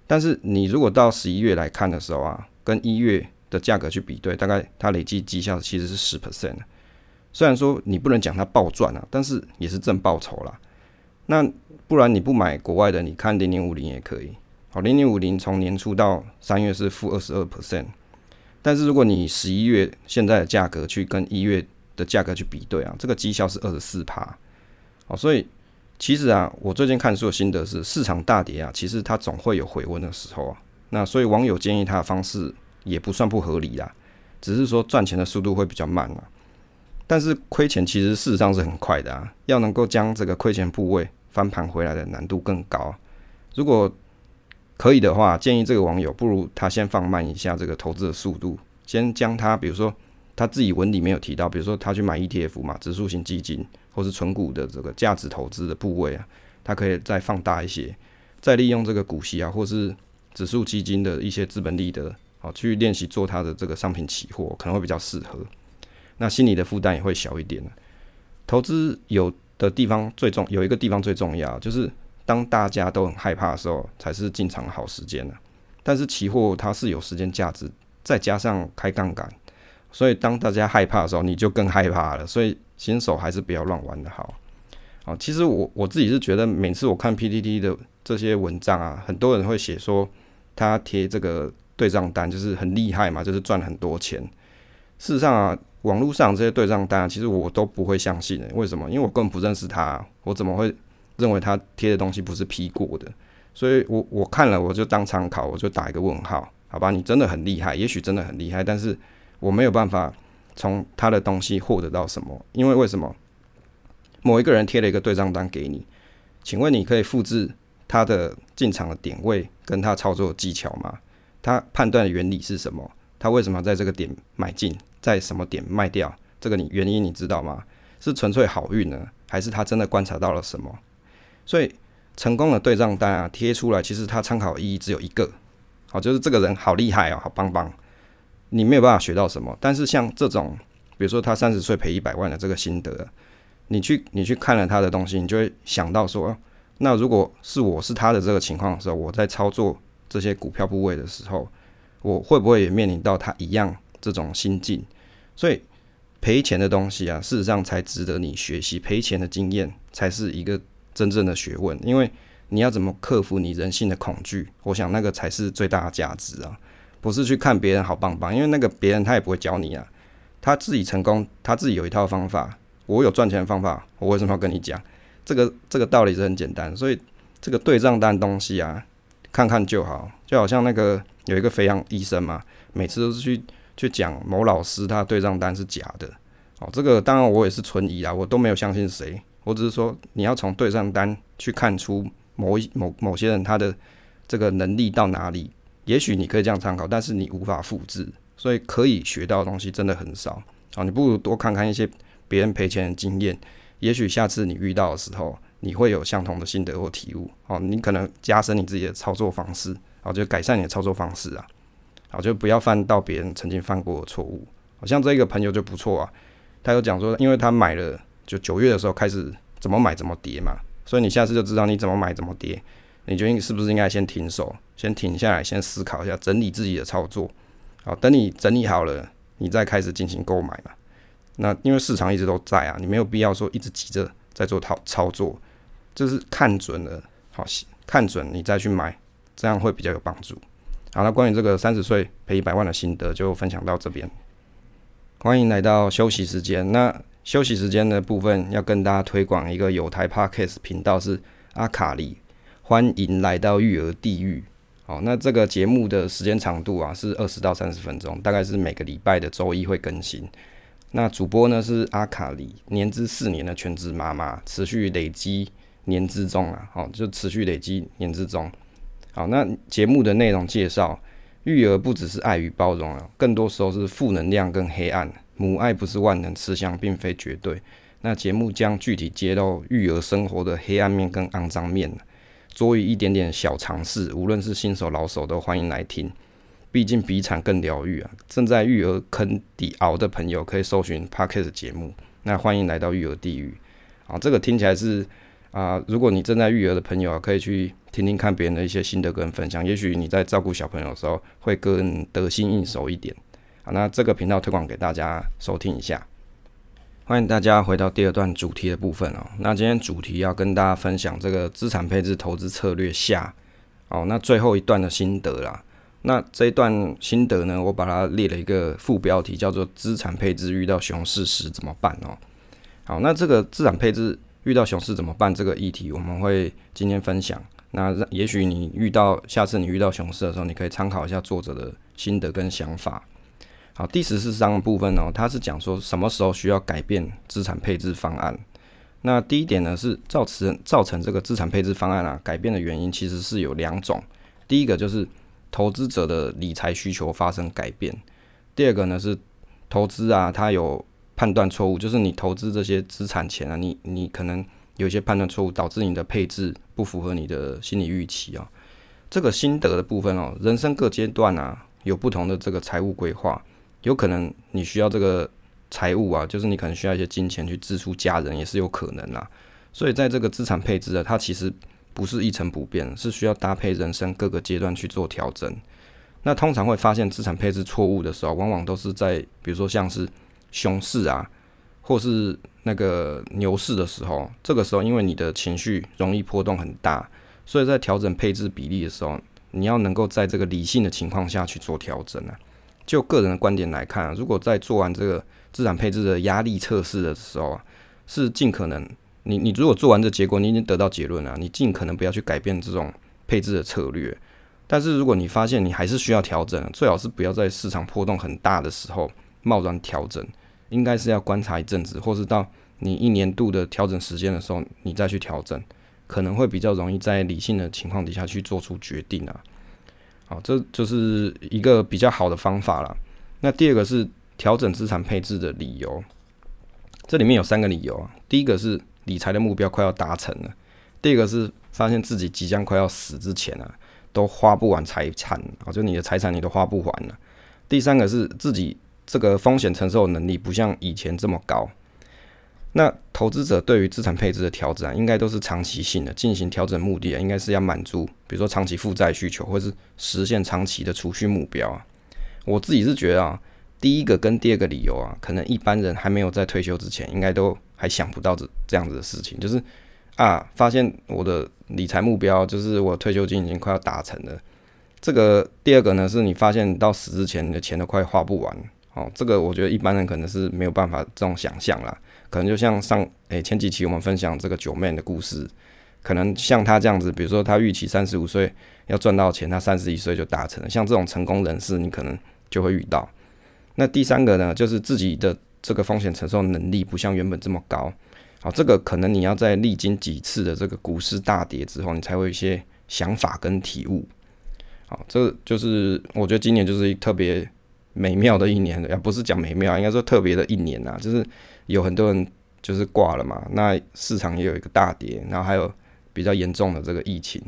但是你如果到十一月来看的时候啊，跟一月的价格去比对，大概它累计绩效其实是十 percent。虽然说你不能讲它暴赚啊，但是也是正报酬啦。那不然你不买国外的，你看零零五零也可以。好，零零五零从年初到三月是负二十二 percent，但是如果你十一月现在的价格去跟一月的价格去比对啊，这个绩效是二十四趴。好，所以其实啊，我最近看书的心得是，市场大跌啊，其实它总会有回温的时候啊。那所以网友建议他的方式也不算不合理啦，只是说赚钱的速度会比较慢啊。但是亏钱其实事实上是很快的啊，要能够将这个亏钱部位。翻盘回来的难度更高。如果可以的话，建议这个网友不如他先放慢一下这个投资的速度，先将他，比如说他自己文里面有提到，比如说他去买 ETF 嘛，指数型基金或是纯股的这个价值投资的部位啊，他可以再放大一些，再利用这个股息啊，或是指数基金的一些资本利得，好去练习做他的这个商品期货，可能会比较适合。那心理的负担也会小一点投资有。的地方最重有一个地方最重要，就是当大家都很害怕的时候，才是进场的好时间呢。但是期货它是有时间价值，再加上开杠杆，所以当大家害怕的时候，你就更害怕了。所以新手还是不要乱玩的好。啊，其实我我自己是觉得，每次我看 PPT 的这些文章啊，很多人会写说他贴这个对账单，就是很厉害嘛，就是赚很多钱。事实上啊。网络上这些对账单，其实我都不会相信的。为什么？因为我根本不认识他，我怎么会认为他贴的东西不是批过的？所以我我看了，我就当参考，我就打一个问号，好吧？你真的很厉害，也许真的很厉害，但是我没有办法从他的东西获得到什么。因为为什么？某一个人贴了一个对账单给你，请问你可以复制他的进场的点位跟他操作技巧吗？他判断的原理是什么？他为什么在这个点买进？在什么点卖掉？这个你原因你知道吗？是纯粹好运呢，还是他真的观察到了什么？所以成功的对账单啊贴出来，其实它参考意义只有一个，好，就是这个人好厉害哦，好棒棒。你没有办法学到什么。但是像这种，比如说他三十岁赔一百万的这个心得，你去你去看了他的东西，你就会想到说，那如果是我是他的这个情况的时候，我在操作这些股票部位的时候，我会不会也面临到他一样这种心境？所以赔钱的东西啊，事实上才值得你学习，赔钱的经验才是一个真正的学问，因为。你要怎么克服你人性的恐惧？我想那个才是最大的价值啊！不是去看别人好棒棒，因为那个别人他也不会教你啊。他自己成功，他自己有一套方法。我有赚钱的方法，我为什么要跟你讲？这个这个道理是很简单。所以这个对账单东西啊，看看就好。就好像那个有一个肥羊医生嘛，每次都是去去讲某老师他对账单是假的。哦，这个当然我也是存疑啊，我都没有相信谁。我只是说你要从对账单去看出。某一某某些人他的这个能力到哪里，也许你可以这样参考，但是你无法复制，所以可以学到的东西真的很少。好，你不如多看看一些别人赔钱的经验，也许下次你遇到的时候，你会有相同的心得或体悟。哦，你可能加深你自己的操作方式，好，就改善你的操作方式啊，好，就不要犯到别人曾经犯过的错误。好像这个朋友就不错啊，他有讲说，因为他买了，就九月的时候开始怎么买怎么跌嘛。所以你下次就知道你怎么买怎么跌，你决定是不是应该先停手，先停下来，先思考一下，整理自己的操作。好，等你整理好了，你再开始进行购买嘛。那因为市场一直都在啊，你没有必要说一直急着在做操操作，就是看准了，好，看准你再去买，这样会比较有帮助。好，那关于这个三十岁赔一百万的心得就分享到这边。欢迎来到休息时间，那。休息时间的部分要跟大家推广一个有台 Podcast 频道是阿卡里，欢迎来到育儿地狱。好，那这个节目的时间长度啊是二十到三十分钟，大概是每个礼拜的周一会更新。那主播呢是阿卡里，年资四年的全职妈妈，持续累积年之中啊，好就持续累积年之中。好，那节目的内容介绍，育儿不只是爱与包容啊，更多时候是负能量跟黑暗。母爱不是万能吃香，并非绝对。那节目将具体揭露育儿生活的黑暗面跟肮脏面，作为一点点小尝试，无论是新手老手都欢迎来听。毕竟比惨更疗愈啊！正在育儿坑底熬的朋友可以搜寻 Parkes 节目。那欢迎来到育儿地狱啊！这个听起来是啊，如果你正在育儿的朋友啊，可以去听听看别人的一些心得跟分享，也许你在照顾小朋友的时候会更得心应手一点。好，那这个频道推广给大家收听一下，欢迎大家回到第二段主题的部分哦。那今天主题要跟大家分享这个资产配置投资策略下，哦，那最后一段的心得啦。那这一段心得呢，我把它列了一个副标题，叫做“资产配置遇到熊市时怎么办”哦。好，那这个资产配置遇到熊市怎么办这个议题，我们会今天分享。那也许你遇到下次你遇到熊市的时候，你可以参考一下作者的心得跟想法。好，第十四章的部分呢，它是讲说什么时候需要改变资产配置方案。那第一点呢，是造成造成这个资产配置方案啊改变的原因，其实是有两种。第一个就是投资者的理财需求发生改变；第二个呢是投资啊，它有判断错误，就是你投资这些资产前啊，你你可能有一些判断错误，导致你的配置不符合你的心理预期啊。这个心得的部分哦，人生各阶段啊有不同的这个财务规划。有可能你需要这个财务啊，就是你可能需要一些金钱去支出家人，也是有可能啦。所以在这个资产配置啊，它其实不是一成不变，是需要搭配人生各个阶段去做调整。那通常会发现资产配置错误的时候，往往都是在比如说像是熊市啊，或是那个牛市的时候。这个时候，因为你的情绪容易波动很大，所以在调整配置比例的时候，你要能够在这个理性的情况下去做调整啊。就个人的观点来看，如果在做完这个资产配置的压力测试的时候，是尽可能你你如果做完这结果，你已经得到结论了，你尽可能不要去改变这种配置的策略。但是如果你发现你还是需要调整，最好是不要在市场波动很大的时候贸然调整，应该是要观察一阵子，或是到你一年度的调整时间的时候，你再去调整，可能会比较容易在理性的情况底下去做出决定啊。好，这就是一个比较好的方法了。那第二个是调整资产配置的理由，这里面有三个理由啊。第一个是理财的目标快要达成了，第二个是发现自己即将快要死之前啊，都花不完财产啊，就你的财产你都花不完了。第三个是自己这个风险承受能力不像以前这么高。那投资者对于资产配置的调整啊，应该都是长期性的进行调整，目的啊，应该是要满足，比如说长期负债需求，或是实现长期的储蓄目标啊。我自己是觉得啊，第一个跟第二个理由啊，可能一般人还没有在退休之前，应该都还想不到这这样子的事情，就是啊，发现我的理财目标就是我退休金已经快要达成了。这个第二个呢，是你发现到死之前你的钱都快花不完哦。这个我觉得一般人可能是没有办法这种想象啦。可能就像上诶前几期我们分享这个九妹的故事，可能像他这样子，比如说他预期三十五岁要赚到钱，他三十一岁就达成了。像这种成功人士，你可能就会遇到。那第三个呢，就是自己的这个风险承受能力不像原本这么高。好，这个可能你要在历经几次的这个股市大跌之后，你才会有一些想法跟体悟。好，这就是我觉得今年就是特别美妙的一年，也不是讲美妙，应该说特别的一年呐，就是。有很多人就是挂了嘛，那市场也有一个大跌，然后还有比较严重的这个疫情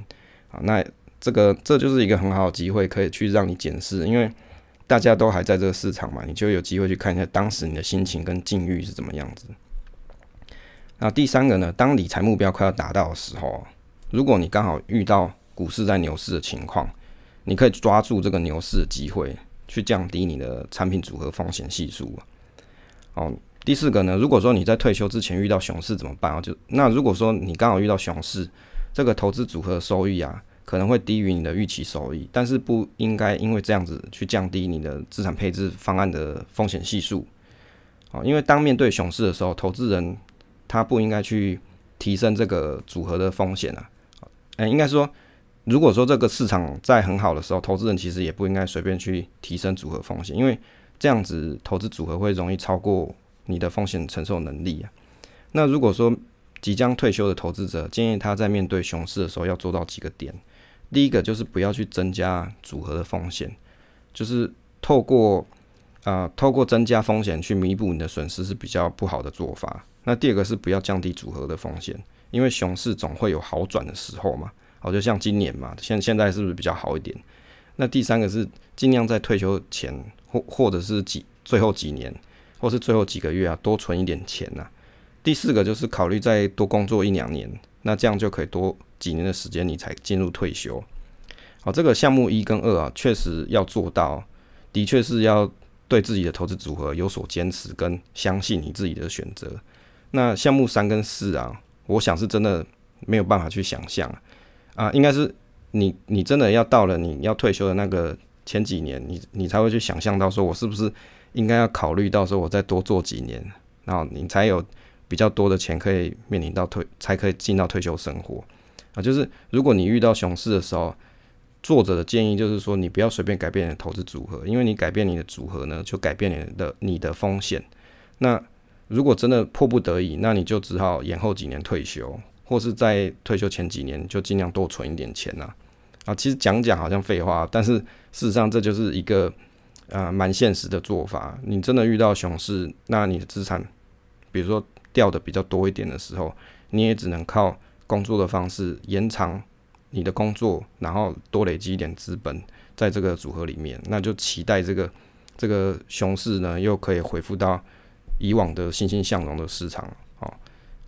啊，那这个这就是一个很好的机会，可以去让你检视，因为大家都还在这个市场嘛，你就有机会去看一下当时你的心情跟境遇是怎么样子。那第三个呢，当理财目标快要达到的时候，如果你刚好遇到股市在牛市的情况，你可以抓住这个牛市的机会，去降低你的产品组合风险系数哦。第四个呢，如果说你在退休之前遇到熊市怎么办啊？就那如果说你刚好遇到熊市，这个投资组合收益啊可能会低于你的预期收益，但是不应该因为这样子去降低你的资产配置方案的风险系数。哦，因为当面对熊市的时候，投资人他不应该去提升这个组合的风险啊。哎，应该说，如果说这个市场在很好的时候，投资人其实也不应该随便去提升组合风险，因为这样子投资组合会容易超过。你的风险承受能力啊，那如果说即将退休的投资者，建议他在面对熊市的时候要做到几个点。第一个就是不要去增加组合的风险，就是透过啊透过增加风险去弥补你的损失是比较不好的做法。那第二个是不要降低组合的风险，因为熊市总会有好转的时候嘛。好，就像今年嘛，现现在是不是比较好一点？那第三个是尽量在退休前或或者是几最后几年。或是最后几个月啊，多存一点钱呐。第四个就是考虑再多工作一两年，那这样就可以多几年的时间，你才进入退休。好，这个项目一跟二啊，确实要做到，的确是要对自己的投资组合有所坚持，跟相信你自己的选择。那项目三跟四啊，我想是真的没有办法去想象，啊应该是你你真的要到了你要退休的那个前几年，你你才会去想象到说我是不是。应该要考虑到说，我再多做几年，然后你才有比较多的钱可以面临到退，才可以进到退休生活啊。就是如果你遇到熊市的时候，作者的建议就是说，你不要随便改变你的投资组合，因为你改变你的组合呢，就改变你的你的风险。那如果真的迫不得已，那你就只好延后几年退休，或是在退休前几年就尽量多存一点钱呐。啊，其实讲讲好像废话，但是事实上这就是一个。啊，蛮现实的做法。你真的遇到熊市，那你的资产，比如说掉的比较多一点的时候，你也只能靠工作的方式延长你的工作，然后多累积一点资本在这个组合里面。那就期待这个这个熊市呢，又可以恢复到以往的欣欣向荣的市场。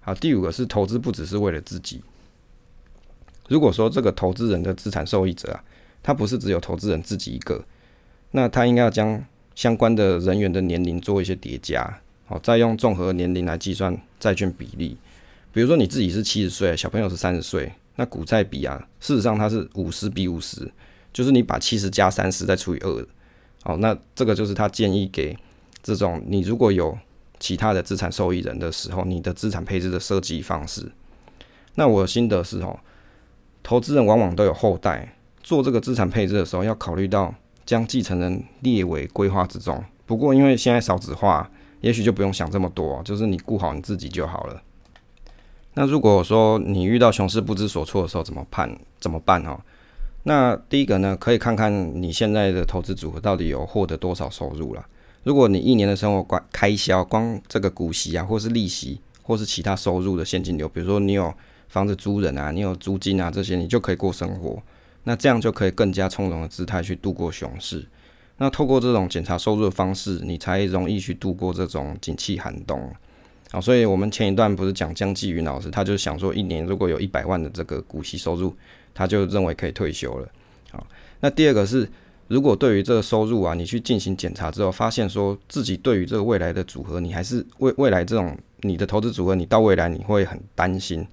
啊，第五个是投资不只是为了自己。如果说这个投资人的资产受益者啊，他不是只有投资人自己一个。那他应该要将相关的人员的年龄做一些叠加，好，再用综合年龄来计算债券比例。比如说你自己是七十岁，小朋友是三十岁，那股债比啊，事实上它是五十比五十，就是你把七十加三十再除以二，好，那这个就是他建议给这种你如果有其他的资产受益人的时候，你的资产配置的设计方式。那我的心得是哦，投资人往往都有后代，做这个资产配置的时候要考虑到。将继承人列为规划之中。不过，因为现在少子化，也许就不用想这么多，就是你顾好你自己就好了。那如果说你遇到熊市不知所措的时候，怎么办？怎么办哦？那第一个呢，可以看看你现在的投资组合到底有获得多少收入了。如果你一年的生活关开销，光这个股息啊，或是利息，或是其他收入的现金流，比如说你有房子租人啊，你有租金啊这些，你就可以过生活。那这样就可以更加从容的姿态去度过熊市。那透过这种检查收入的方式，你才容易去度过这种景气寒冬。好，所以我们前一段不是讲江继云老师，他就想说，一年如果有一百万的这个股息收入，他就认为可以退休了。好，那第二个是，如果对于这个收入啊，你去进行检查之后，发现说自己对于这个未来的组合，你还是未未来这种你的投资组合，你到未来你会很担心，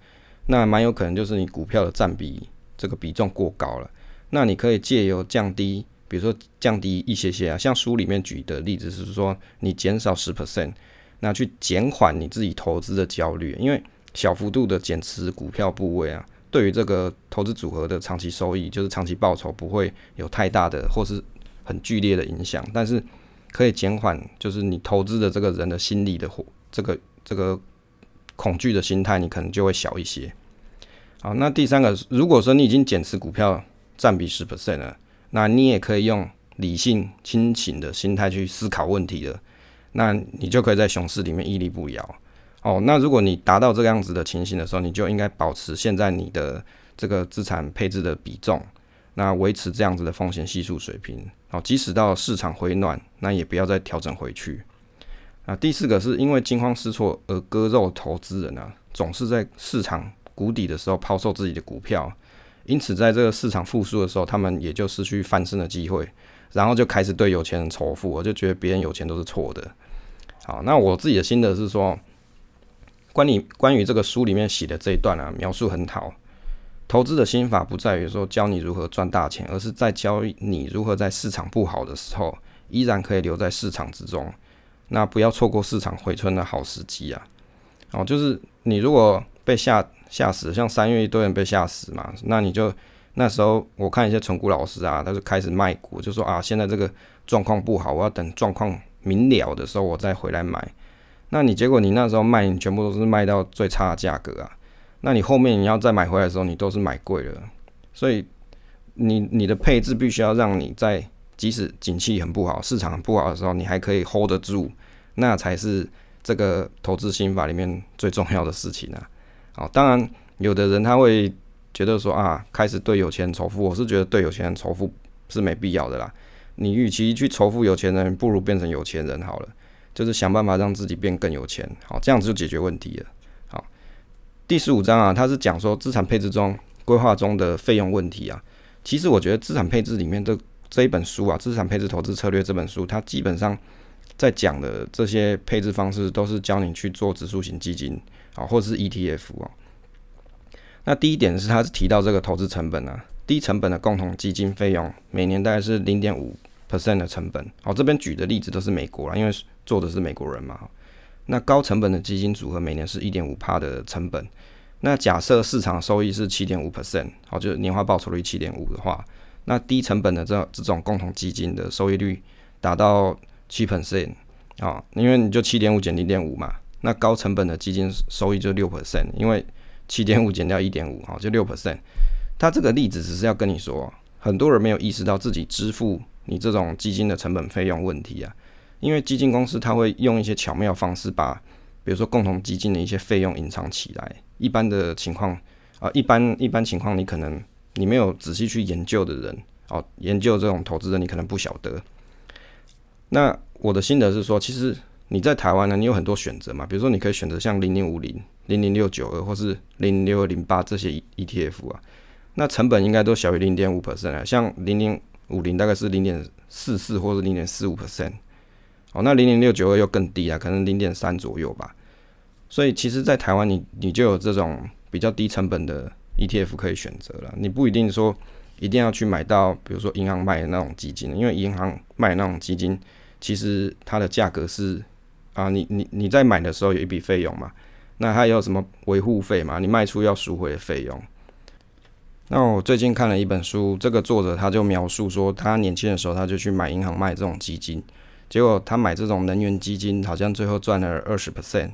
那蛮有可能就是你股票的占比这个比重过高了。那你可以借由降低，比如说降低一些些啊，像书里面举的例子是说，你减少十 percent。那去减缓你自己投资的焦虑，因为小幅度的减持股票部位啊，对于这个投资组合的长期收益，就是长期报酬不会有太大的或是很剧烈的影响，但是可以减缓就是你投资的这个人的心理的这个这个恐惧的心态，你可能就会小一些。好，那第三个，如果说你已经减持股票占比十 percent 了，那你也可以用理性清醒的心态去思考问题了。那你就可以在熊市里面屹立不摇哦。那如果你达到这个样子的情形的时候，你就应该保持现在你的这个资产配置的比重，那维持这样子的风险系数水平哦。即使到市场回暖，那也不要再调整回去。啊，第四个是因为惊慌失措而割肉投资人啊，总是在市场谷底的时候抛售自己的股票，因此在这个市场复苏的时候，他们也就失去翻身的机会，然后就开始对有钱人仇富，我就觉得别人有钱都是错的。好，那我自己的心得是说，关你关于这个书里面写的这一段啊，描述很好。投资的心法不在于说教你如何赚大钱，而是在教你如何在市场不好的时候，依然可以留在市场之中。那不要错过市场回春的好时机啊！哦，就是你如果被吓吓死，像三月一堆人被吓死嘛，那你就那时候我看一些存股老师啊，他就开始卖股，就说啊，现在这个状况不好，我要等状况。明了的时候我再回来买，那你结果你那时候卖，你全部都是卖到最差的价格啊，那你后面你要再买回来的时候，你都是买贵了，所以你你的配置必须要让你在即使景气很不好、市场不好的时候，你还可以 hold 得住，那才是这个投资心法里面最重要的事情啊。好，当然有的人他会觉得说啊，开始对有钱人仇富，我是觉得对有钱人仇富是没必要的啦。你与其去仇富有钱人，不如变成有钱人好了，就是想办法让自己变更有钱，好，这样子就解决问题了。好，第十五章啊，它是讲说资产配置中规划中的费用问题啊。其实我觉得资产配置里面的这一本书啊，《资产配置投资策略》这本书，它基本上在讲的这些配置方式，都是教你去做指数型基金啊，或者是 ETF 啊。那第一点是，它是提到这个投资成本啊，低成本的共同基金费用每年大概是零点五。Percent 的成本，好，这边举的例子都是美国啦，因为做的是美国人嘛。那高成本的基金组合每年是一点五帕的成本，那假设市场收益是七点五 percent，好，就是年化报酬率七点五的话，那低成本的这这种共同基金的收益率达到七 percent，啊，因为你就七点五减零点五嘛，那高成本的基金收益就六 percent，因为七点五减掉一点五，好，就六 percent。他这个例子只是要跟你说，很多人没有意识到自己支付。你这种基金的成本费用问题啊，因为基金公司它会用一些巧妙方式把，比如说共同基金的一些费用隐藏起来。一般的情况啊，一般一般情况你可能你没有仔细去研究的人哦，研究这种投资人你可能不晓得。那我的心得是说，其实你在台湾呢，你有很多选择嘛，比如说你可以选择像零零五零、零零六九二或是零零六二零八这些 ETF 啊，那成本应该都小于零点五 percent 啊，像零零。五零大概是零点四四或者零点四五 percent，哦，那零零六九二又更低啊，可能零点三左右吧。所以其实，在台湾你你就有这种比较低成本的 ETF 可以选择了，你不一定说一定要去买到，比如说银行卖的那种基金，因为银行卖那种基金，其实它的价格是啊，你你你在买的时候有一笔费用嘛，那还有什么维护费嘛，你卖出要赎回的费用。那我最近看了一本书，这个作者他就描述说，他年轻的时候他就去买银行卖这种基金，结果他买这种能源基金，好像最后赚了二十 percent，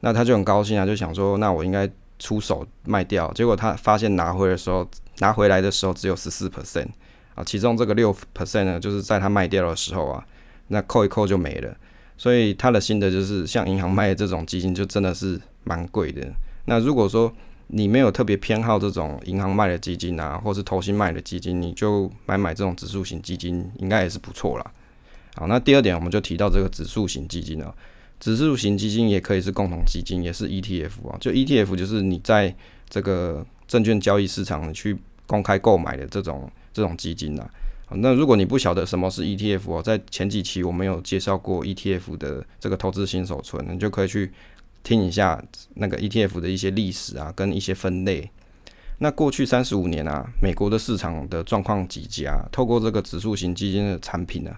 那他就很高兴啊，就想说，那我应该出手卖掉。结果他发现拿回的时候，拿回来的时候只有十四 percent 啊，其中这个六 percent 呢，就是在他卖掉的时候啊，那扣一扣就没了。所以他的心得就是，像银行卖的这种基金，就真的是蛮贵的。那如果说，你没有特别偏好这种银行卖的基金啊，或是投信卖的基金，你就买买这种指数型基金，应该也是不错啦。好，那第二点我们就提到这个指数型基金啊，指数型基金也可以是共同基金，也是 ETF 啊。就 ETF 就是你在这个证券交易市场去公开购买的这种这种基金啊。那如果你不晓得什么是 ETF 哦，在前几期我们有介绍过 ETF 的这个投资新手村，你就可以去听一下那个 ETF 的一些历史啊，跟一些分类。那过去三十五年啊，美国的市场的状况极佳，透过这个指数型基金的产品呢，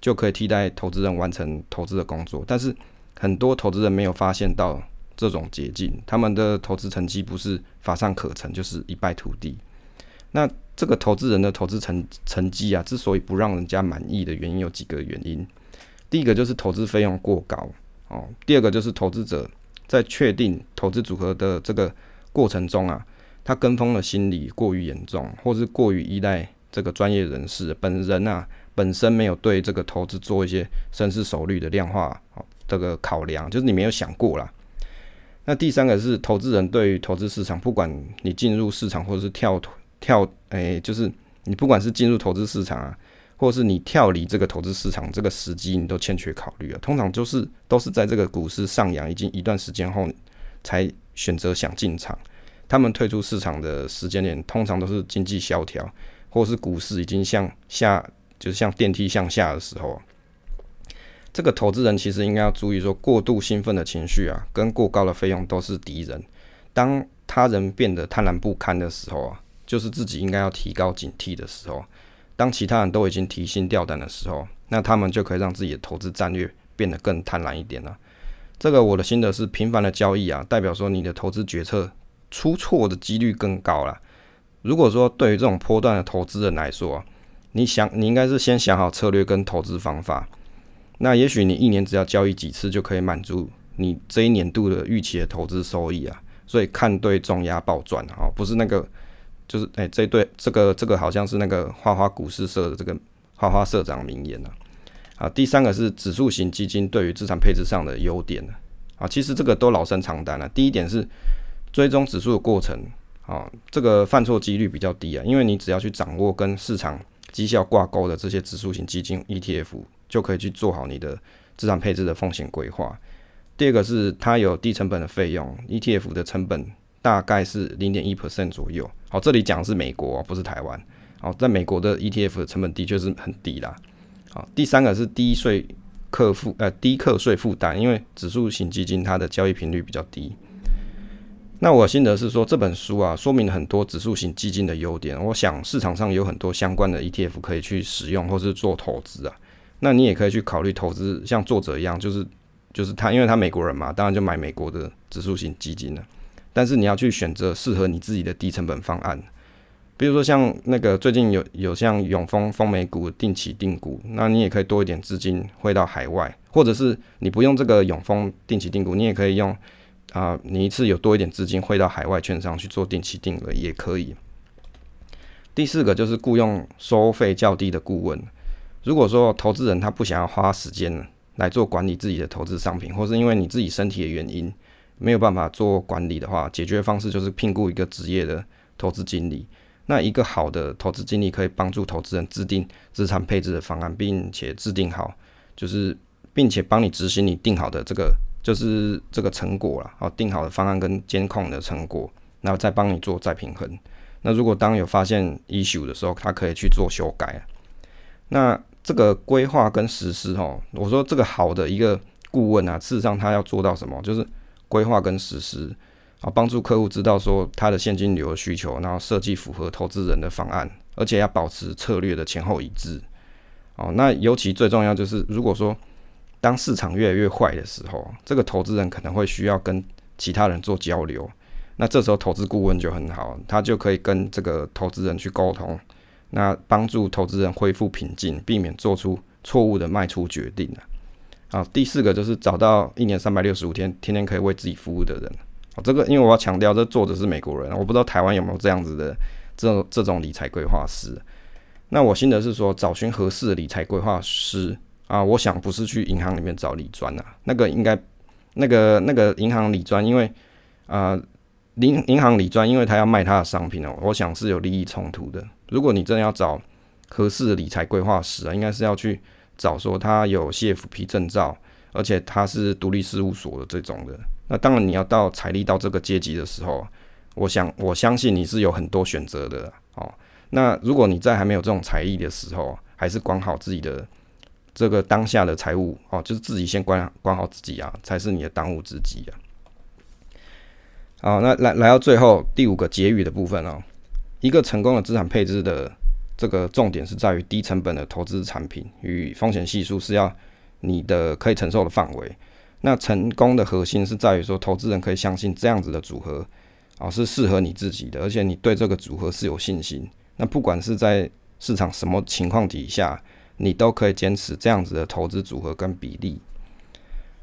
就可以替代投资人完成投资的工作。但是很多投资人没有发现到这种捷径，他们的投资成绩不是法上可成，就是一败涂地。那这个投资人的投资成成绩啊，之所以不让人家满意的原因有几个原因。第一个就是投资费用过高哦，第二个就是投资者在确定投资组合的这个过程中啊，他跟风的心理过于严重，或是过于依赖这个专业人士本人啊，本身没有对这个投资做一些深思熟虑的量化哦这个考量，就是你没有想过啦。那第三个是投资人对于投资市场，不管你进入市场或者是跳跳，诶，就是你不管是进入投资市场啊，或是你跳离这个投资市场这个时机，你都欠缺考虑啊。通常就是都是在这个股市上扬已经一段时间后，才选择想进场。他们退出市场的时间点，通常都是经济萧条，或是股市已经向下，就是像电梯向下的时候。这个投资人其实应该要注意说，过度兴奋的情绪啊，跟过高的费用都是敌人。当他人变得贪婪不堪的时候啊，就是自己应该要提高警惕的时候。当其他人都已经提心吊胆的时候，那他们就可以让自己的投资战略变得更贪婪一点了。这个我的心得是，频繁的交易啊，代表说你的投资决策。出错的几率更高了。如果说对于这种波段的投资人来说，你想你应该是先想好策略跟投资方法。那也许你一年只要交易几次就可以满足你这一年度的预期的投资收益啊。所以看对重压暴赚啊，不是那个就是哎这对这个这个好像是那个花花股市社的这个花花社长名言啊。啊，第三个是指数型基金对于资产配置上的优点啊，其实这个都老生常谈了。第一点是。追踪指数的过程，啊，这个犯错几率比较低啊，因为你只要去掌握跟市场绩效挂钩的这些指数型基金 ETF，就可以去做好你的资产配置的风险规划。第二个是它有低成本的费用，ETF 的成本大概是零点一 percent 左右。好，这里讲是美国，不是台湾。好，在美国的 ETF 的成本的确是很低啦。好，第三个是低税客负呃低课税负担，因为指数型基金它的交易频率比较低。那我心得是说，这本书啊，说明了很多指数型基金的优点。我想市场上有很多相关的 ETF 可以去使用或是做投资啊。那你也可以去考虑投资，像作者一样，就是就是他，因为他美国人嘛，当然就买美国的指数型基金了。但是你要去选择适合你自己的低成本方案，比如说像那个最近有有像永丰丰美股定期定股，那你也可以多一点资金汇到海外，或者是你不用这个永丰定期定股，你也可以用。啊，你一次有多一点资金汇到海外券商去做定期定额也可以。第四个就是雇佣收费较低的顾问。如果说投资人他不想要花时间来做管理自己的投资商品，或是因为你自己身体的原因没有办法做管理的话，解决方式就是聘雇一个职业的投资经理。那一个好的投资经理可以帮助投资人制定资产配置的方案，并且制定好，就是并且帮你执行你定好的这个。就是这个成果了，好定好的方案跟监控的成果，然后再帮你做再平衡。那如果当有发现 issue 的时候，他可以去做修改。那这个规划跟实施，哈，我说这个好的一个顾问啊，事实上他要做到什么？就是规划跟实施，啊，帮助客户知道说他的现金流的需求，然后设计符合投资人的方案，而且要保持策略的前后一致。哦，那尤其最重要就是，如果说当市场越来越坏的时候，这个投资人可能会需要跟其他人做交流。那这时候投资顾问就很好，他就可以跟这个投资人去沟通，那帮助投资人恢复平静，避免做出错误的卖出决定啊。啊，第四个就是找到一年三百六十五天，天天可以为自己服务的人。哦，这个因为我要强调，这作者是美国人，我不知道台湾有没有这样子的这种这种理财规划师。那我心得是说，找寻合适的理财规划师。啊，我想不是去银行里面找理专啊，那个应该，那个那个银行理专，因为啊，银银行理专，因为他要卖他的商品哦，我想是有利益冲突的。如果你真的要找合适的理财规划师啊，应该是要去找说他有 CFP 证照，而且他是独立事务所的这种的。那当然你要到财力到这个阶级的时候，我想我相信你是有很多选择的哦。那如果你在还没有这种财力的时候，还是管好自己的这个当下的财务哦，就是自己先管管好自己啊，才是你的当务之急啊。好，那来来到最后第五个结语的部分哦，一个成功的资产配置的这个重点是在于低成本的投资产品与风险系数是要你的可以承受的范围。那成功的核心是在于说，投资人可以相信这样子的组合啊是适合你自己的，而且你对这个组合是有信心。那不管是在市场什么情况底下，你都可以坚持这样子的投资组合跟比例。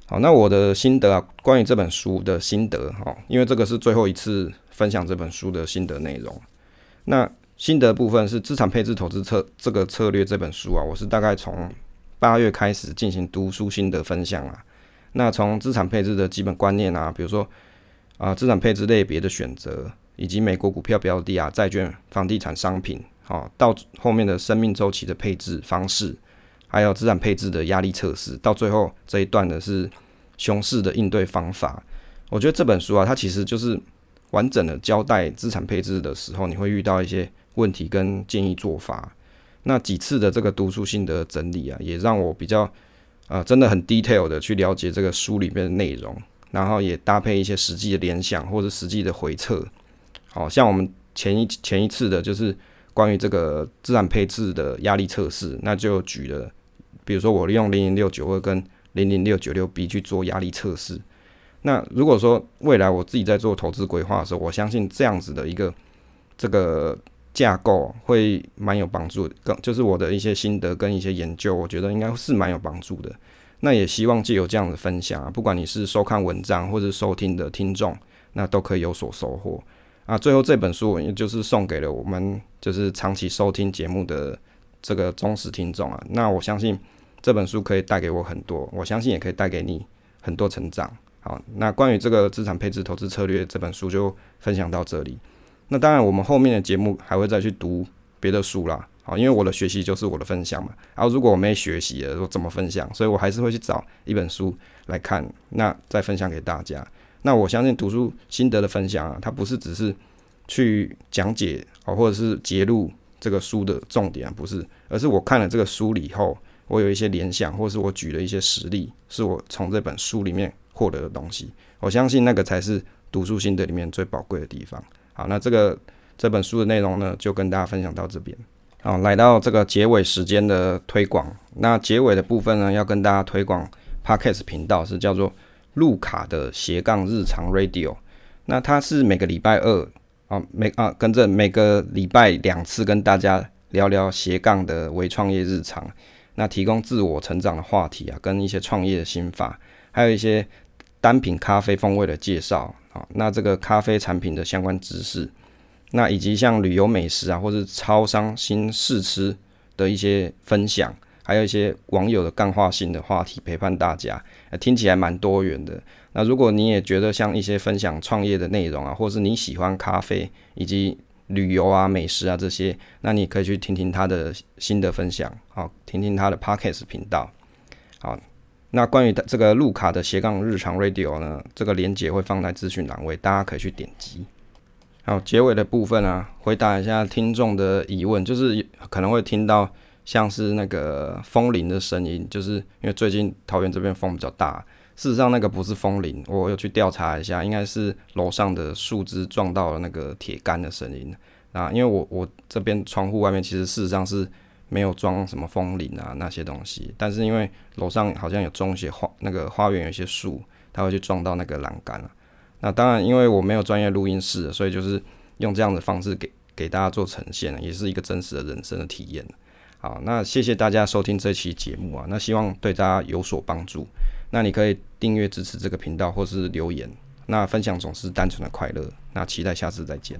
好，那我的心得啊，关于这本书的心得哈，因为这个是最后一次分享这本书的心得内容。那心得部分是资产配置投资策这个策略这本书啊，我是大概从八月开始进行读书心得分享啊。那从资产配置的基本观念啊，比如说啊资产配置类别的选择，以及美国股票标的啊、债券、房地产商品，好到后面的生命周期的配置方式。还有资产配置的压力测试，到最后这一段的是熊市的应对方法。我觉得这本书啊，它其实就是完整的交代资产配置的时候，你会遇到一些问题跟建议做法。那几次的这个读书心得整理啊，也让我比较呃真的很 detail 的去了解这个书里面的内容，然后也搭配一些实际的联想或者实际的回测。好像我们前一前一次的就是关于这个资产配置的压力测试，那就举了。比如说，我利用零零六九二跟零零六九六 B 去做压力测试。那如果说未来我自己在做投资规划的时候，我相信这样子的一个这个架构会蛮有帮助的。更就是我的一些心得跟一些研究，我觉得应该是蛮有帮助的。那也希望借由这样的分享啊，不管你是收看文章或者收听的听众，那都可以有所收获啊。最后这本书也就是送给了我们就是长期收听节目的。这个忠实听众啊，那我相信这本书可以带给我很多，我相信也可以带给你很多成长。好，那关于这个资产配置投资策略这本书就分享到这里。那当然，我们后面的节目还会再去读别的书啦。好，因为我的学习就是我的分享嘛。然后如果我没学习了，我怎么分享？所以我还是会去找一本书来看，那再分享给大家。那我相信读书心得的分享啊，它不是只是去讲解哦，或者是揭露。这个书的重点不是，而是我看了这个书以后，我有一些联想，或是我举了一些实例，是我从这本书里面获得的东西。我相信那个才是读书心得里面最宝贵的地方。好，那这个这本书的内容呢，就跟大家分享到这边。好，来到这个结尾时间的推广。那结尾的部分呢，要跟大家推广 Podcast 频道，是叫做路卡的斜杠日常 Radio。那它是每个礼拜二。啊，每啊跟着每个礼拜两次跟大家聊聊斜杠的微创业日常，那提供自我成长的话题啊，跟一些创业的心法，还有一些单品咖啡风味的介绍啊，那这个咖啡产品的相关知识，那以及像旅游美食啊，或是超商新试吃的一些分享，还有一些网友的干化性的话题陪伴大家，听起来蛮多元的。那如果你也觉得像一些分享创业的内容啊，或是你喜欢咖啡以及旅游啊、美食啊这些，那你可以去听听他的新的分享，好，听听他的 podcast 频道。好，那关于这个路卡的斜杠日常 radio 呢，这个连接会放在资讯栏位，大家可以去点击。好，结尾的部分啊，回答一下听众的疑问，就是可能会听到像是那个风铃的声音，就是因为最近桃园这边风比较大。事实上，那个不是风铃，我有去调查一下，应该是楼上的树枝撞到了那个铁杆的声音啊。因为我我这边窗户外面其实事实上是没有装什么风铃啊那些东西，但是因为楼上好像有种一些花，那个花园有一些树，它会去撞到那个栏杆了。那当然，因为我没有专业录音室，所以就是用这样的方式给给大家做呈现，也是一个真实的人生的体验。好，那谢谢大家收听这期节目啊，那希望对大家有所帮助。那你可以订阅支持这个频道，或是留言。那分享总是单纯的快乐。那期待下次再见。